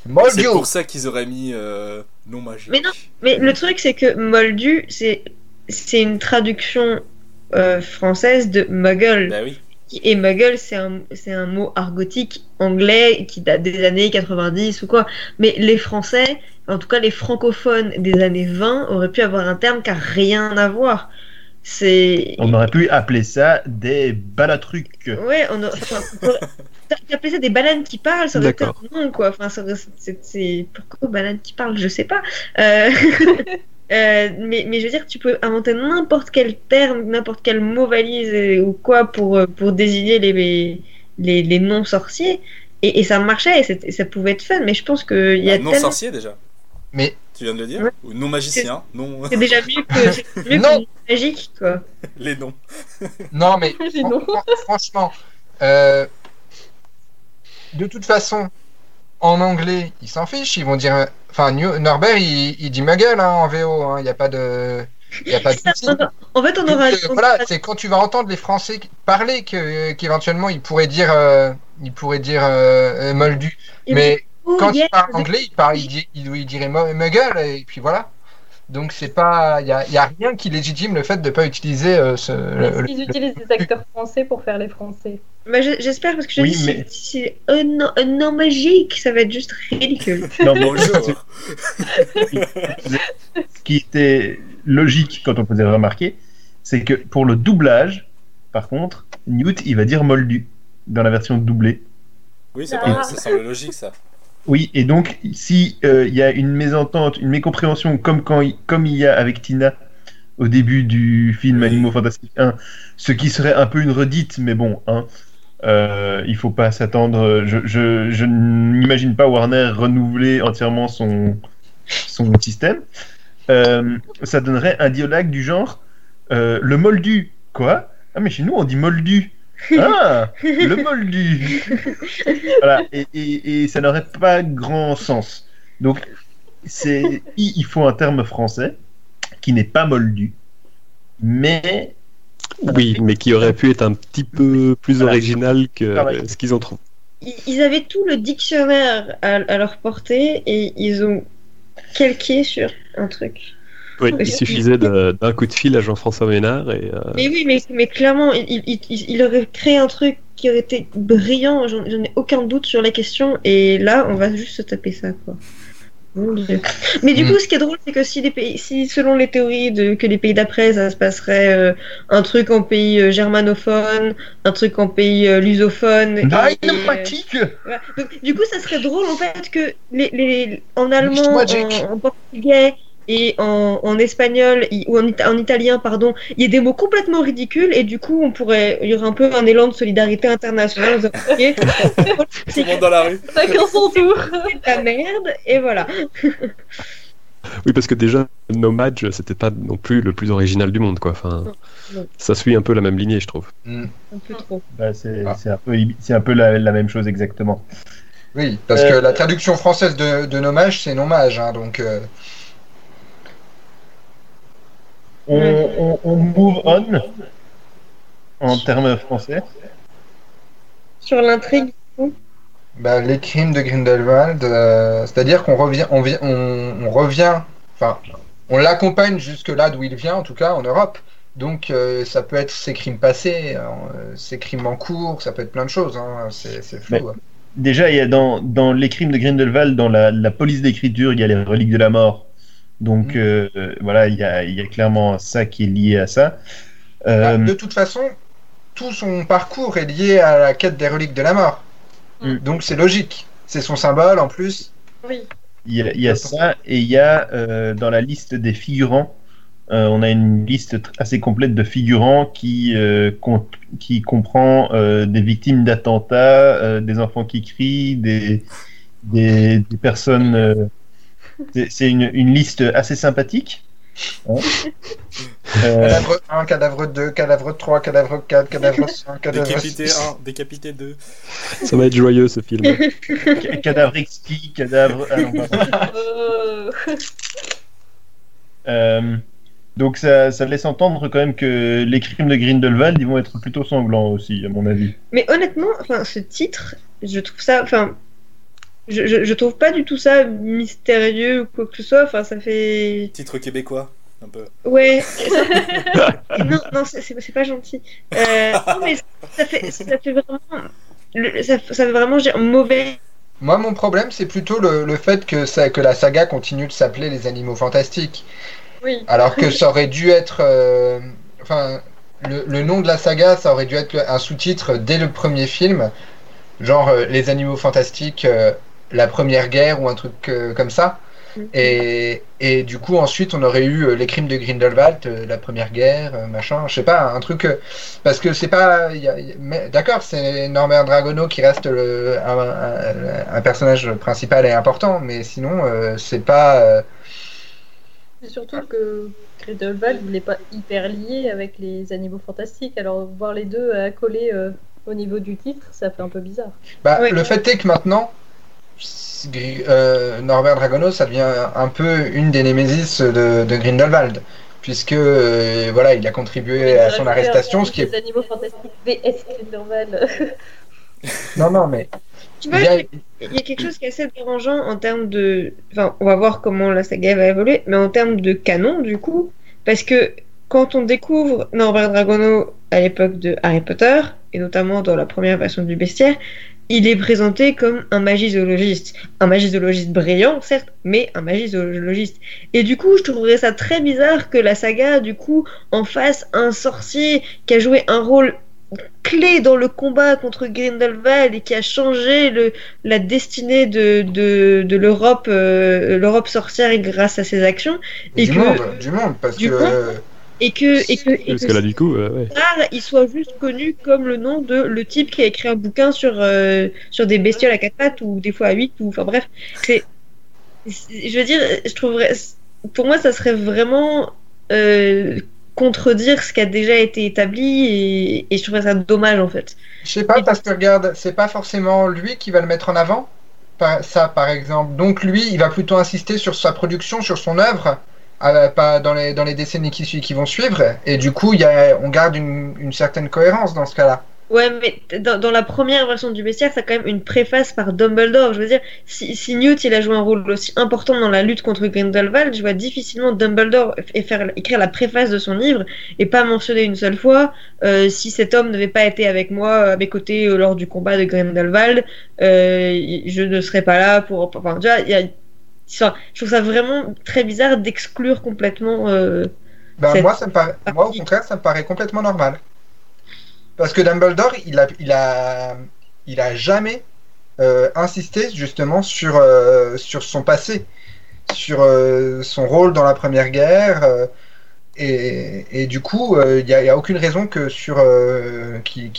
C'est Moldu. pour ça qu'ils auraient mis euh, non magique. Mais non. Mais le truc, c'est que moldu, c'est c'est une traduction euh, française de muggle. Bah oui. Et muggle, c'est un, c'est un mot argotique anglais qui date des années 90 ou quoi. Mais les Français, en tout cas les francophones des années 20, auraient pu avoir un terme qui a rien à voir. C'est. On aurait pu appeler ça des balatrucs. Ouais, on a... enfin, on aurait- appelé ça des bananes qui parlent, ça aurait été un nom, quoi. Enfin, ça aurait- c'est, c'est... Pourquoi bananes qui parlent Je sais pas. Euh, euh, mais, mais je veux dire, tu peux inventer n'importe quel terme, n'importe quel mot valise euh, ou quoi pour, pour désigner les, les, les non-sorciers. Et, et ça marchait, et, ça pouvait être fun, mais je pense qu'il y a Bah, non tellement... sorcier déjà. Mais Tu viens de le dire Ouais. Ou non magicien Non. C'est déjà mieux que, Non. magique, quoi. les noms. Non, mais non. franchement, euh, de toute façon, en anglais, ils s'en fichent. Ils vont dire. euh, Enfin, New- Norbert, il, il dit muggle hein, en VO. hein, Il n'y a pas de. Il y a pas de. En fait, on Donc, aura... euh, voilà, c'est quand tu vas entendre les Français qui- parler que qu'éventuellement ils pourraient dire, euh, ils pourraient dire euh, euh, moldu. Et Mais quand yeah, il parle anglais, il, parle, il, dit- il, il dirait mo- muggle et puis voilà. Donc c'est pas, il y a, y a rien qui légitime le fait de pas utiliser euh, ce. le- Ils le- utilisent des acteurs français pour faire les français. Bah, je- J'espère parce que je Oui, dis, mais- c'est un nom, un nom magique, ça va être juste ridicule. Non, mais Bonjour. ce qui était logique quand on faisait remarquer, c'est que pour le doublage, par contre, Newt, il va dire moldu dans la version doublée. Oui, ça, Ah. ça semble logique ça. Oui, et donc, si euh, il y a une mésentente, une mécompréhension, comme, quand il, comme il y a avec Tina au début du film. Animaux Fantastiques 1, ce qui serait un peu une redite, mais bon, hein, euh, il faut pas s'attendre. Je, je, je n'imagine pas Warner renouveler entièrement son, son système. Euh, ça donnerait un dialogue du genre euh, le moldu. Quoi? Ah, mais chez nous, on dit moldu. Ah, le moldu. Voilà, et, et, et ça n'aurait pas grand sens. Donc, c'est, il faut un terme français qui n'est pas moldu. mais Oui, mais qui aurait pu être un petit peu plus Voilà. original que ce qu'ils ont trouvé. Ils, ils avaient tout le dictionnaire à, à leur portée et ils ont calqué sur un truc. Il suffisait d'un coup de fil à Jean-François Ménard et euh, Mais oui, mais, mais clairement, il, il, il- il aurait créé un truc qui aurait été brillant, j'en ai aucun doute sur la question, et là, on va juste se taper ça, quoi. Mon Dieu. Mais du Mm. coup, ce qui est drôle, c'est que si, les pays, si selon les théories de, que les pays d'après, ça se passerait euh, un truc en pays euh, germanophone, un truc en pays euh, lusophone. et- et, euh, Dynamatique voilà. Donc, du coup, ça serait drôle en fait que les, les, en allemand, en portugais et en, en espagnol ou en, en italien, pardon, il y a des mots complètement ridicules et du coup, on pourrait, il y aurait un peu un élan de solidarité internationale. Ok, Tout le monde dans la rue. Chacun son tour. c'est de la merde et voilà. oui, parce que déjà Nomad, c'était pas non plus le plus original du monde, quoi. Enfin, Non, non. ça suit un peu la même lignée, je trouve. Mm. Un peu trop. Bah, c'est Ah. c'est un peu, c'est un peu la, la même chose exactement. Oui, parce Euh, que la traduction française de, de nommage, c'est nommage, hein, donc euh, On, Ouais. on, on move on en termes français. Sur l'intrigue, bah, les crimes de Grindelwald, euh, c'est-à-dire qu'on revient, on, vi- on, on revient, enfin, on l'accompagne jusque là d'où il vient, en tout cas en Europe. Donc euh, ça peut être ses crimes passés, euh, ses crimes en cours, ça peut être plein de choses, hein, c'est flou. Mais- hein. Déjà, il y a dans, dans les crimes de Grindelwald, dans la, la police d'écriture, il y a les reliques de la mort. Donc Mm. euh, voilà, il y a, il y a clairement ça qui est lié à ça. Bah, Euh, de toute façon, tout son parcours est lié à la quête des reliques de la mort. Mm. Donc c'est logique. C'est son symbole en plus. Oui. Il y a, il y a ça et il y a euh, dans la liste des figurants, euh, on a une liste assez complète de figurants qui, euh, com- qui comprend euh, des victimes d'attentats, euh, des enfants qui crient, des, des, des personnes. C'est- une, une liste assez sympathique. hein. Euh, Cadavre 1, cadavre 2, cadavre 3, cadavre 4, cadavre 5, cadavre Décapité 6. 1, décapité 2. Ça va être joyeux ce film. ca- cadavre exquis, cadavre. ah non, pardon. Euh, Euh, donc ça, ça laisse entendre quand même que les crimes de Grindelwald ils vont être plutôt sanglants aussi, à mon avis. Mais honnêtement, enfin, ce titre, je trouve ça, enfin, je, je, je trouve pas du tout ça mystérieux ou quoi que ce soit. Enfin, ça fait, Titre québécois, un peu. ouais. non, non, c'est- pas gentil. Euh, non, mais ça fait, ça fait vraiment, le- ça, ça fait vraiment dire, mauvais. Moi, mon problème, c'est plutôt le, le fait que, ça, que la saga continue de s'appeler Les Animaux Fantastiques. oui. Alors que ça aurait dû être. euh, Enfin, le, le nom de la saga, ça aurait dû être un sous-titre dès le premier film. Genre euh, Les Animaux Fantastiques, euh, la Première Guerre ou un truc euh, comme ça. Et, et du coup, ensuite, on aurait eu euh, les crimes de Grindelwald, euh, la Première Guerre, machin, je sais pas, un truc. parce que c'est pas. il y a- il y a- mais D'accord, c'est Norbert Dragono qui reste le, un, un- un personnage principal et important, mais sinon, euh, c'est pas. euh, C'est surtout que Grindelwald, n'est pas hyper lié avec les animaux fantastiques. Alors, voir les deux accolés euh, au niveau du titre, ça fait un peu bizarre. Bah, Ouais. Le fait est que maintenant, euh, Norbert Dragono, ça devient un peu une des némésis de, de Grindelwald, puisque euh, voilà, il a contribué à son arrestation, ce qui est... Les animaux fantastiques VS Grindelwald. Non, non, mais... Tu vois, il y a- il y a quelque chose qui est assez dérangeant en termes de. Enfin, on va voir comment la saga va évoluer, mais en termes de canon, du coup, parce que quand on découvre Norbert Dragono à l'époque de Harry Potter, et notamment dans la première version du bestiaire, il est présenté comme un magizoologiste. Un magizoologiste brillant, certes, mais un magizoologiste. Et du coup, je trouverais ça très bizarre que la saga, du coup, en fasse un sorcier qui a joué un rôle clé dans le combat contre Grindelwald et qui a changé le, la destinée de, de, de l'Europe euh, l'Europe sorcière grâce à ses actions et du que- monde, du monde, parce du que... et que et que, et Parce que que là, du coup, euh, ouais. Il soit juste connu comme le nom de le type qui a écrit un bouquin sur euh, sur des bestioles à quatre pattes ou des fois à huit ou enfin bref c'est je veux dire je trouverais pour moi ça serait vraiment euh, contredire ce qui a déjà été établi et, et je trouverais ça dommage en fait Je sais pas, parce que regarde, c'est pas forcément lui qui va le mettre en avant, ça par exemple. Donc lui, il va plutôt insister sur sa production, sur son œuvre, euh, pas dans les, dans les décennies qui, qui vont suivre. Et du coup, y a, on garde une, une certaine cohérence dans ce cas-là. Ouais, mais dans, dans la première version du bestiaire, t'as quand même une préface par Dumbledore. Je veux dire, si, si Newt il a joué un rôle aussi important dans la lutte contre Grindelwald, je vois difficilement Dumbledore faire, écrire la préface de son livre et pas mentionner une seule fois euh, si cet homme n'avait pas été avec moi à mes côtés euh, lors du combat de Grindelwald, euh, je ne serais pas là pour. Enfin, vois, il y a. enfin, je trouve ça vraiment très bizarre d'exclure complètement. euh, Ben, Cette moi, ça me paraît, moi, au contraire, ça me paraît complètement normal. Parce que Dumbledore, il a, il a, il a jamais euh, insisté justement sur, euh, sur son passé, sur euh, son rôle dans la Première Guerre. euh, et, et du coup, euh, il n'y a, aucune raison que sur euh, qu'il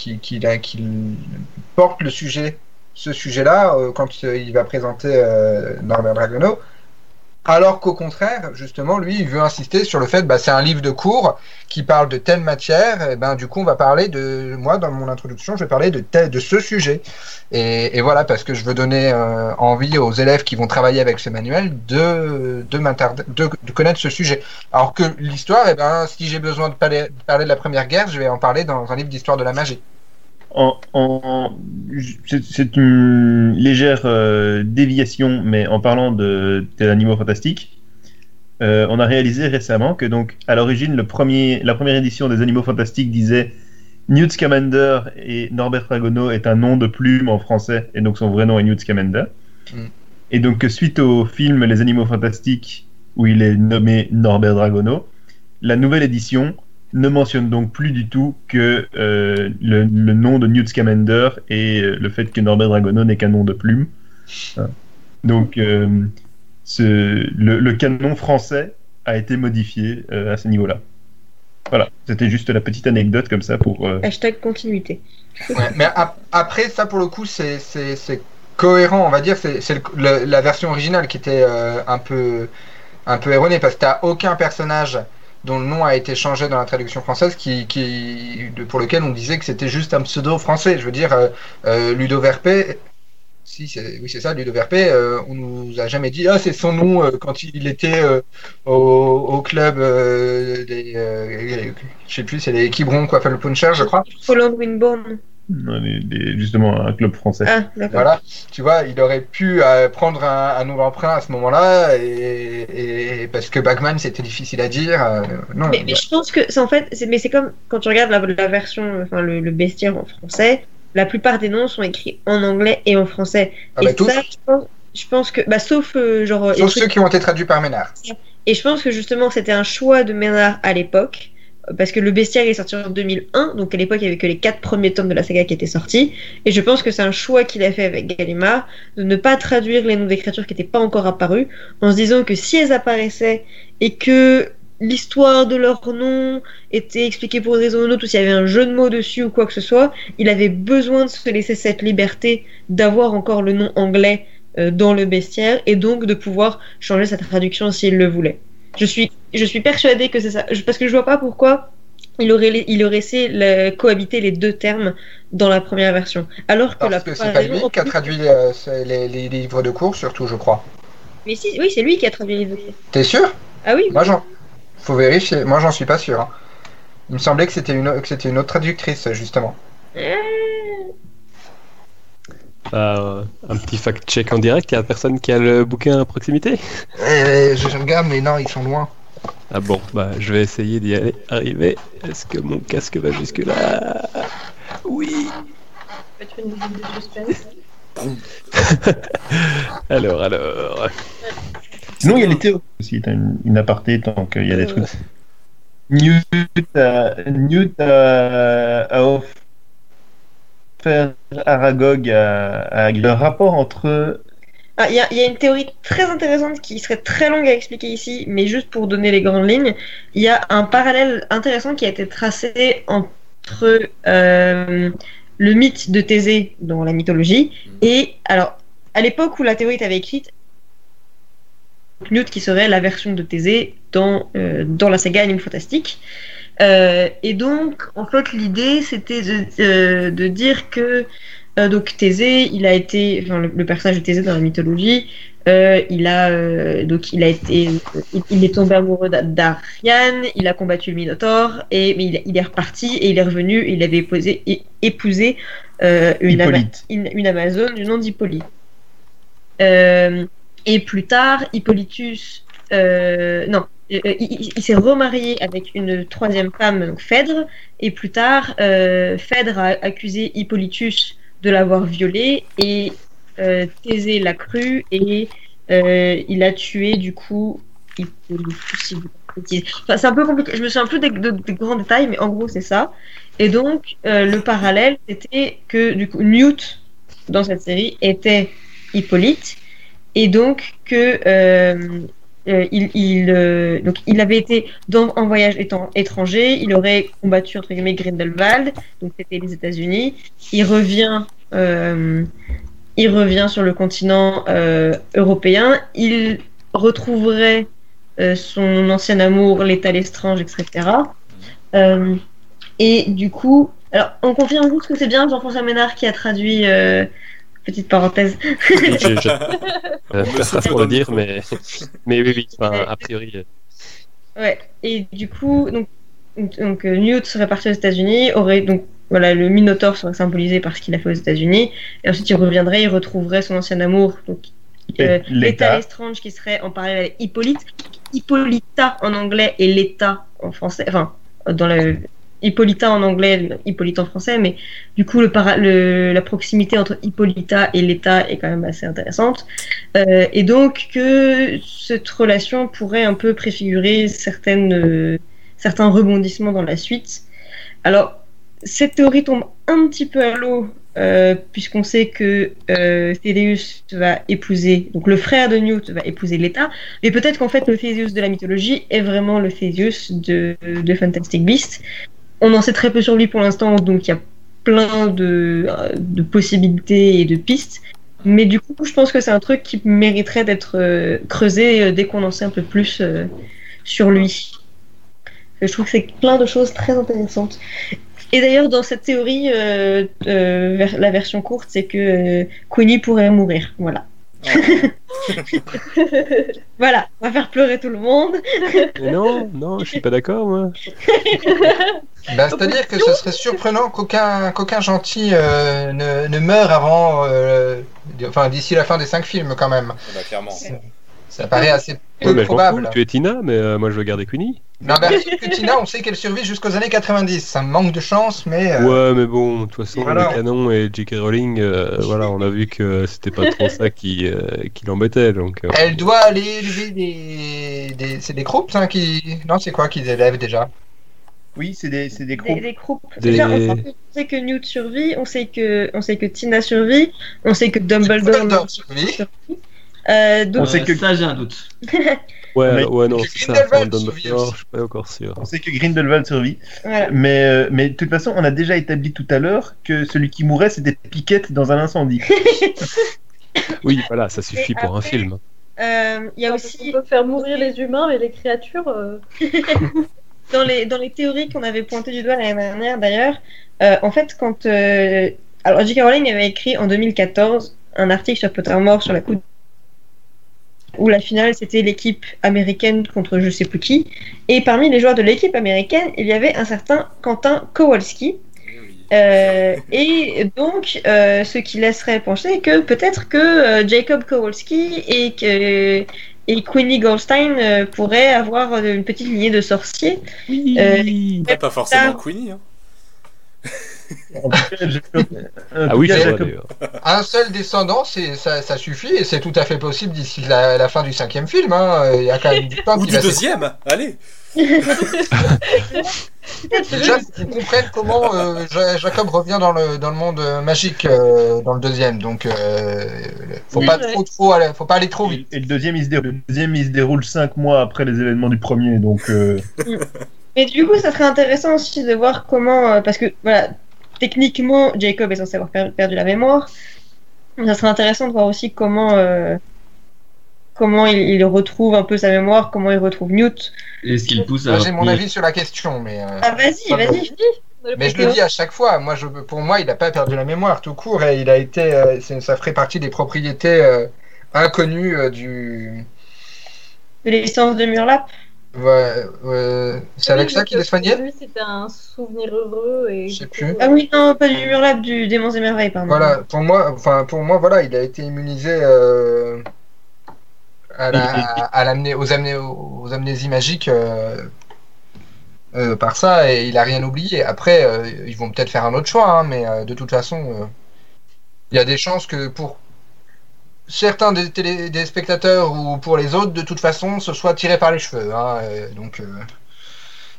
porte le sujet, ce sujet-là, euh, quand euh, il va présenter euh, Norbert Dragono. Alors qu'au contraire, justement, lui, il veut insister sur le fait, bah, c'est un livre de cours qui parle de telle matière, et ben du coup, on va parler de, moi, dans mon introduction, je vais parler de tel, de ce sujet. Et, voilà, parce que je veux donner envie aux élèves qui vont travailler avec ce manuel de, de, de, connaître ce sujet. Alors que l'histoire, eh ben, si j'ai besoin de parler de la Première Guerre, je vais en parler dans un livre d'histoire de la magie. En, en- c'est- une légère euh, déviation, mais en parlant de, des animaux fantastiques, euh, on a réalisé récemment que donc à l'origine le premier, la première édition des animaux fantastiques disait Newt Scamander et Norbert Dragono est un nom de plume en français et donc son vrai nom est Newt Scamander. Mm. Et donc que suite au film Les animaux fantastiques où il est nommé Norbert Dragono, la nouvelle édition ne mentionne donc plus du tout que euh, le, le nom de Newt Scamander et euh, le fait que Norbert Dragono n'est qu'un nom de plume. Donc, euh, ce, le, le canon français a été modifié euh, à ce niveau-là. Voilà, c'était juste la petite anecdote comme ça pour. euh, Hashtag continuité. Ouais, mais ap- après, ça pour le coup, c'est cohérent, on va dire. C'est la version originale qui était euh, un peu un peu erronée parce que t'as aucun personnage dont le nom a été changé dans la traduction française qui, pour lequel on disait que c'était juste un pseudo français. Je veux dire, euh, euh, Ludo Verpé. Si, oui, c'est ça, Ludo Verpé. euh, on nous a jamais dit, ah, c'est son nom euh, quand il était euh, au, club des, je sais plus, c'est les Quiberon, quoi, le Puncher, je crois. Holland Winborn. Les- les- justement, un club français. Ah, d'accord. Voilà, tu vois, il aurait pu euh, prendre un, un nouveau emprunt à ce moment-là, et, et- parce que Bagman c'était difficile à dire. euh, non, Mais, mais je pense que c'est en fait, c'est- mais c'est comme quand tu regardes la, la version, enfin le, le bestiaire en français, la plupart des noms sont écrits en anglais et en français. Ah et bah, tous, ça, je pense, je pense que, bah, sauf euh, genre, sauf trucs- ceux qui ont été traduits par Ménard. et je pense que justement c'était un choix de Ménard à l'époque. Parce que le bestiaire est sorti en 2001, donc à l'époque il n'y avait que les quatre premiers tomes de la saga qui étaient sortis. Et je pense que c'est un choix qu'il a fait avec Gallimard de ne pas traduire les noms des créatures qui n'étaient pas encore apparues, en se disant que si elles apparaissaient et que l'histoire de leur nom était expliquée pour une raison ou autre, ou s'il y avait un jeu de mots dessus ou quoi que ce soit, il avait besoin de se laisser cette liberté d'avoir encore le nom anglais euh, dans le bestiaire et donc de pouvoir changer sa traduction s'il le voulait. Je suis, je suis persuadée que c'est ça, Je- parce que je vois pas pourquoi il aurait, il aurait laissé le- cohabiter les deux termes dans la première version. Alors que la Parce que c'est pas lui qui a traduit euh, les, les livres de cours, surtout, je crois. Mais si, oui, c'est lui qui a traduit les deux. T'es sûr? Ah oui, Moi, j'en. Faut vérifier. Moi, j'en suis pas sûr. hein. Il me semblait que c'était une, que c'était une autre traductrice, justement. Euh, Euh, un petit fact-check en direct, il y a personne qui a le bouquin à proximité? Eh, je regarde, mais non, ils sont loin. Ah bon, bah je vais essayer d'y aller, arriver. Est-ce que mon casque va jusque là Oui Peut-être une musique de suspense. Alors, alors... Sinon, il y a les théories aussi, t'as une, une aparté tant qu'il y a des trucs. Newt a, Newt a, a offert Aragog à, à le rapport entre. Ah, Il y, a- il y a une théorie très intéressante qui serait très longue à expliquer ici, mais juste pour donner les grandes lignes, il y a un parallèle intéressant qui a été tracé entre euh, le mythe de Thésée dans la mythologie et alors à l'époque où la théorie avait écrite, Newt qui serait la version de Thésée dans, euh, dans la saga Anime Fantastique. Euh, et donc, en fait, l'idée, c'était de, euh, de dire que Euh, donc Thésée, il a été, enfin, le, le personnage de Thésée dans la mythologie, euh, il a euh, donc il a été, il, il est tombé amoureux d'A- d'Ariane, il a combattu le Minotaure et mais il, il est reparti et il est revenu. et Il avait épousé, é- épousé une, ama- Hippolyte. une, une Amazone du nom d'Hippolyte. Et plus tard, Hippolytus, non, euh, il s'est remarié avec une troisième femme, donc Phèdre, et plus tard, euh, Phèdre a accusé Hippolytus de l'avoir violée et euh, Thésée l'a cru et euh, il a tué du coup c'est un peu compliqué, je me souviens plus des, de- des grands détails, mais en gros c'est ça. Et donc euh, le parallèle c'était que du coup Newt dans cette série était Hippolyte et donc que euh, il, euh, donc il avait été dans, en voyage étant étranger, il aurait combattu entre guillemets Grindelwald, donc c'était les États-Unis. Il revient, euh, il revient sur le continent européen. Il retrouverait son ancien amour, l'état Lestrange, etc. Et du coup, alors on confirme juste que c'est bien Jean-François Ménard qui a traduit. Petite parenthèse. Oui, je- je- euh, dans le dire, mais, mais oui, oui, enfin, a priori. euh, Ouais, et du coup, donc, donc, euh, Newt serait parti aux États-Unis, aurait donc voilà le Minotaure serait symbolisé par ce qu'il a fait aux États-Unis, et ensuite il reviendrait, il retrouverait son ancien amour, donc euh, L'État. l'État Lestrange qui serait en parallèle avec Hippolyte, Hippolyta en anglais et l'État en français, enfin dans le Hippolyta en anglais, Hippolyte en français, mais du coup la proximité entre Hippolyta et l'État est quand même assez intéressante. Euh, et donc que cette relation pourrait un peu préfigurer euh, certains rebondissements dans la suite. Alors, cette théorie tombe un petit peu à l'eau, euh, puisqu'on sait que euh, Thaddeus va épouser, donc le frère de Newt va épouser l'État, mais peut-être qu'en fait le Theseus de la mythologie est vraiment le Theseus de, de Fantastic Beasts. On en sait très peu sur lui pour l'instant, donc il y a plein de, euh, de possibilités et de pistes. Mais du coup, je pense que c'est un truc qui mériterait d'être euh, creusé euh, dès qu'on en sait un peu plus sur lui. Je trouve que c'est plein de choses très intéressantes. Et d'ailleurs, dans cette théorie, la version courte, c'est que Queenie pourrait mourir. Voilà. Voilà, on va faire pleurer tout le monde. Mais non, non, je suis pas d'accord, moi. Bah, C'est-à-dire que ce serait surprenant qu'aucun qu'aucun gentil euh, ne, ne meure avant, euh, enfin d'ici la fin des cinq films quand même. Ah bah, clairement. Ça paraît assez peu Ouais, mais probable. tu es Tina, mais euh, moi je veux garder Queenie. Non, que Tina, on sait qu'elle survit jusqu'aux années 90. Ça manque de chance, mais euh, Ouais, mais bon, de toute façon, Voilà. le canon et J.K. Rowling, euh, voilà, on a vu que c'était pas trop ça qui, euh, qui l'embêtait, donc. euh, elle doit aller élever des, des c'est des groupes hein, qui non c'est quoi qu'ils élèvent déjà? Oui, c'est des, c'est des Des, groupes. des groupes. Des- Déjà, on sait, que Newt survit, on sait que, on sait que Tina survit, on sait que Dumbledore. Dumbledore survit. Euh, donc, On sait que- Ça, j'ai un doute. Ouais, Mais- ouais, non, c'est aussi. je suis pas encore sûr. On sait que Grindelwald survit. voilà. Mais, euh, mais de toute façon, on a déjà établi tout à l'heure que celui qui mourait, c'était Piquette dans un incendie. Oui, voilà, ça suffit Et pour un film. Euh, Il y a On aussi peut faire mourir les humains, mais les créatures. euh, dans les, dans les théories qu'on avait pointées du doigt l'année dernière d'ailleurs, euh, en fait, quand. euh, alors, J.K. Rowling avait écrit en 2014 un article sur Pottermore sur la coupe où la finale c'était l'équipe américaine contre je sais plus qui. Et parmi les joueurs de l'équipe américaine, il y avait un certain Quentin Kowalski. Euh, et donc, euh, ce qui laisserait penser que peut-être que euh, Jacob Kowalski et que et Queenie Goldstein euh, pourraient avoir une petite lignée de sorciers. Oui. Ah, pas forcément Queenie. Hein. En tout cas, Jacob- en Ah oui, cas, vrai. Un seul descendant, c'est ça, ça suffit et c'est tout à fait possible d'ici la, la fin du cinquième film. Hein. Il y a quand même du temps Ou du deuxième. Allez. Déjà, qu'on comprenne comment euh, Ja- Jacob revient dans le, dans le monde euh, magique euh, dans le deuxième. Donc, euh, faut Oui. pas trop, trop, aller- faut pas aller trop vite. Et le deuxième, il se déroule, le deuxième, il se déroule cinq mois après les événements du premier, donc euh, Mais du coup, ça serait intéressant aussi de voir comment, euh, parce que voilà, techniquement, Jacob est censé avoir per- perdu la mémoire. Ça serait intéressant de voir aussi comment, euh, comment il, il retrouve un peu sa mémoire, comment il retrouve Newt. Est-ce qu'il pousse à. J'ai mon avis sur la question, mais euh, Ah, vas-y, vas-y. Mais je le dis à chaque fois, moi, je, pour moi, il n'a pas perdu la mémoire tout court et il a été, euh, ça ferait partie des propriétés euh, inconnues euh, du. De l'existence de Murlap. Ouais, ouais, c'est avec Oui, ça donc, qu'il est soigné lui, c'était un souvenir heureux et. Je sais plus. Ah oui, non, pas du Murlap, du Démons et Merveilles, pardon. Voilà, pour moi, enfin pour moi, voilà, il a été immunisé euh, à la, à aux, amné- aux amnésies magiques euh, euh, par ça et il a rien oublié. Après, euh, ils vont peut-être faire un autre choix, hein, mais euh, de toute façon, euh, il y a des chances que pour certains des, télé- des spectateurs ou pour les autres, de toute façon, ce soit tiré par les cheveux. hein, donc, euh,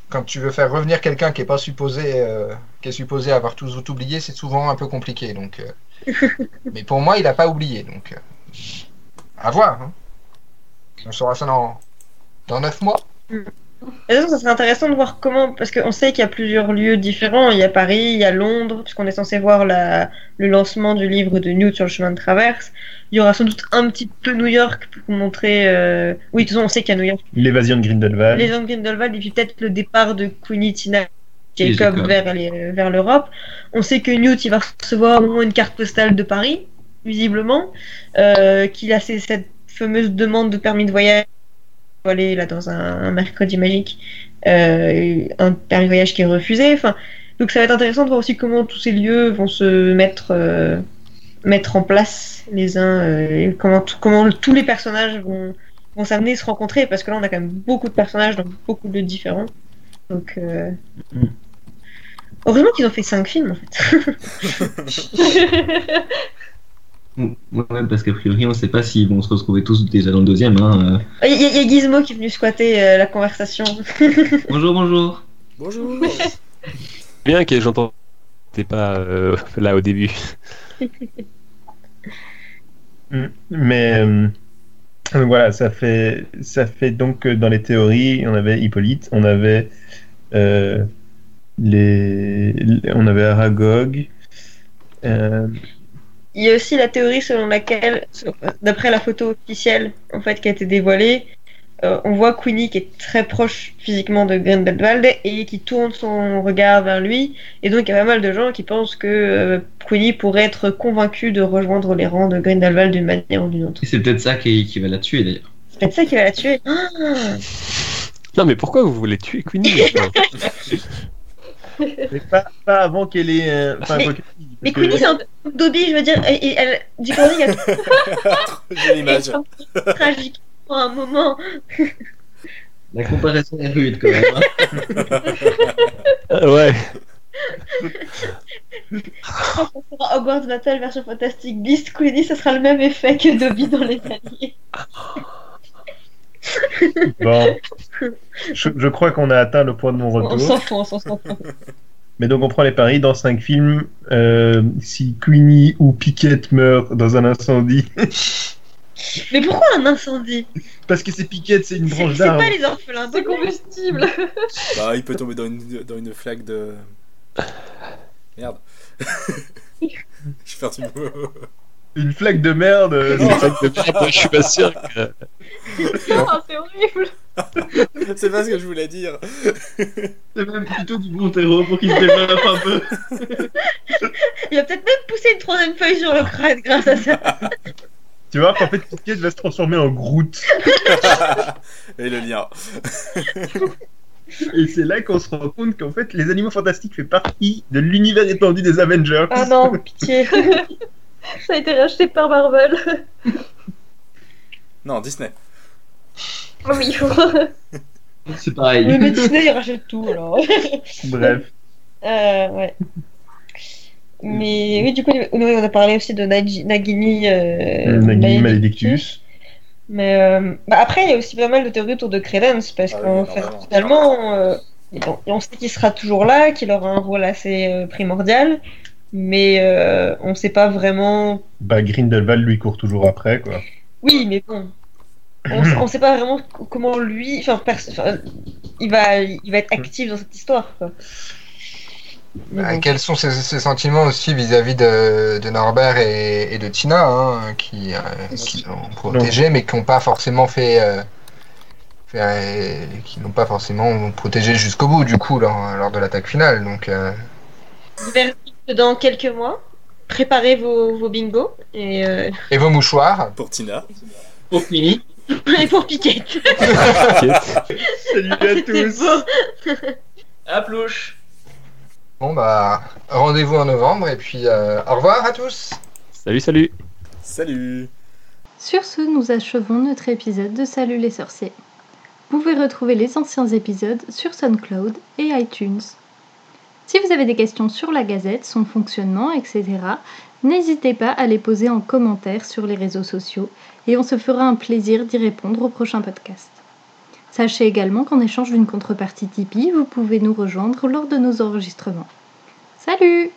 quand tu veux faire revenir quelqu'un qui est pas supposé, euh, qui est supposé avoir tout, tout oublié, c'est souvent un peu compliqué. Donc, euh, mais pour moi, il a pas oublié. Donc, à voir. hein. On saura ça dans dans neuf mois. Et donc, ça serait intéressant de voir comment, parce qu'on sait qu'il y a plusieurs lieux différents. Il y a Paris, il y a Londres, puisqu'on est censé voir la, le lancement du livre de Newt sur le chemin de traverse. Il y aura sans doute un petit peu New York pour montrer. euh, Oui, de toute façon, on sait qu'il y a New York. L'évasion de Grindelwald. Gens de Grindelwald, et puis peut-être le départ de Queenie, Tina, Jacob, Jacob. vers, les- vers l'Europe. On sait que Newt, il va recevoir au moins une carte postale de Paris, visiblement. Euh, qu'il a cette fameuse demande de permis de voyage aller là dans un, un mercredi magique, euh, un permis de voyage qui est refusé. Enfin, donc ça va être intéressant de voir aussi comment tous ces lieux vont se mettre, euh, mettre en place les uns, euh, et comment, comment tous les personnages vont, vont s'amener se rencontrer, parce que là on a quand même beaucoup de personnages dans beaucoup de lieux différents. Donc, euh, Mm. heureusement qu'ils ont fait cinq films en fait. Ouais, parce qu'a priori, on ne sait pas s'ils vont se retrouver tous déjà dans le deuxième. Hein. Il y, a- il y a Gizmo qui est venu squatter euh, la conversation. euh. Bonjour, bonjour. Bonjour. Bien que j'entends. T'es pas euh, là au début. Mm. Mais euh, euh, voilà, ça fait, ça fait donc que dans les théories, on avait Hippolyte, on avait euh, les, on avait Aragog. Il y a aussi la théorie selon laquelle, d'après la photo officielle en fait qui a été dévoilée, euh, on voit Queenie qui est très proche physiquement de Grindelwald et qui tourne son regard vers lui. Et donc il y a pas mal de gens qui pensent que euh, Queenie pourrait être convaincue de rejoindre les rangs de Grindelwald d'une manière ou d'une autre. Et c'est peut-être ça qui, qui va la tuer d'ailleurs. C'est peut-être ça qui va la tuer. Ah Non, mais pourquoi vous voulez tuer Queenie mais pas, pas avant qu'elle ait. euh, enfin, Mais- que- Queenie c'est un peu Dobby, je veux dire, et, et elle, J.K. Rowling a J'ai l'image. tragique pour un moment. La comparaison est rude quand même. hein. Ah, Ouais. Quand on fera Hogwarts Battle version Fantastic Beast, Queenie, ça sera le même effet que Dobby dans les alliés. Bon, je, je crois qu'on a atteint le point de mon On retour. s'en fout, on s'en fout. Mais donc on prend les paris dans cinq films. euh, si Queenie ou Piquette meurt dans un incendie, Mais pourquoi un incendie? Parce que c'est Piquette, c'est une C'est branche c'est d'arbre. pas les orphelins C'est combustible. Bah, il peut tomber dans une, dans une flaque de. Merde. Je Une flaque de merde. euh, Non. Je suis pas sûr que. Ah, c'est horrible. C'est pas ce que je voulais dire. C'est même plutôt du bon terreau pour qu'il se développe un peu. Il va peut-être même pousser une troisième feuille sur le crâne grâce à ça. Tu vois qu'en fait Piquette va se transformer en Groot. Et le lien. Et c'est là qu'on se rend compte qu'en fait les animaux fantastiques fait partie de l'univers étendu des Avengers. Ah non, pitié. Ça a été racheté par Marvel. Non, Disney. Oh oui. C'est pareil. Le Disney, il rachète tout alors. Bref. Euh, ouais. Mais oui, du coup, on a parlé aussi de Nagi- Nagini, euh, Nagini Maledictus. Maledictus. Mais euh, bah, après, il y a aussi pas mal de théories autour de Credence, parce Ah oui, qu'en fait, finalement, euh, on, on sait qu'il sera toujours là, qu'il aura un rôle assez euh, primordial, mais euh, on sait pas vraiment. Bah Grindelwald lui court toujours après quoi. Oui, mais bon. On, on sait pas vraiment comment lui. Enfin, il, va, il va être actif dans cette histoire, quoi. Bah, bon. quels sont ses, ses sentiments aussi vis-à-vis de, de Norbert et, et de Tina, hein, qui, euh, qui l'ont protégé, mais qui n'ont pas forcément fait, euh, et qui n'ont pas forcément protégé jusqu'au bout du coup lors, lors de l'attaque finale. Donc euh, dans quelques mois. Préparez vos, vos bingos et, euh, et vos mouchoirs. Pour Tina. Pour Mimi. et pour Piquet. Salut à tous. beau. À plouche. Bon bah rendez-vous en novembre et puis euh, au revoir à tous. Salut, salut Salut. Sur ce, nous achevons notre épisode de Salut les sorciers. Vous pouvez retrouver les anciens épisodes sur SoundCloud et iTunes. Si vous avez des questions sur la Gazette, son fonctionnement, etc., n'hésitez pas à les poser en commentaire sur les réseaux sociaux et on se fera un plaisir d'y répondre au prochain podcast. Sachez également qu'en échange d'une contrepartie Tipeee, vous pouvez nous rejoindre lors de nos enregistrements. Salut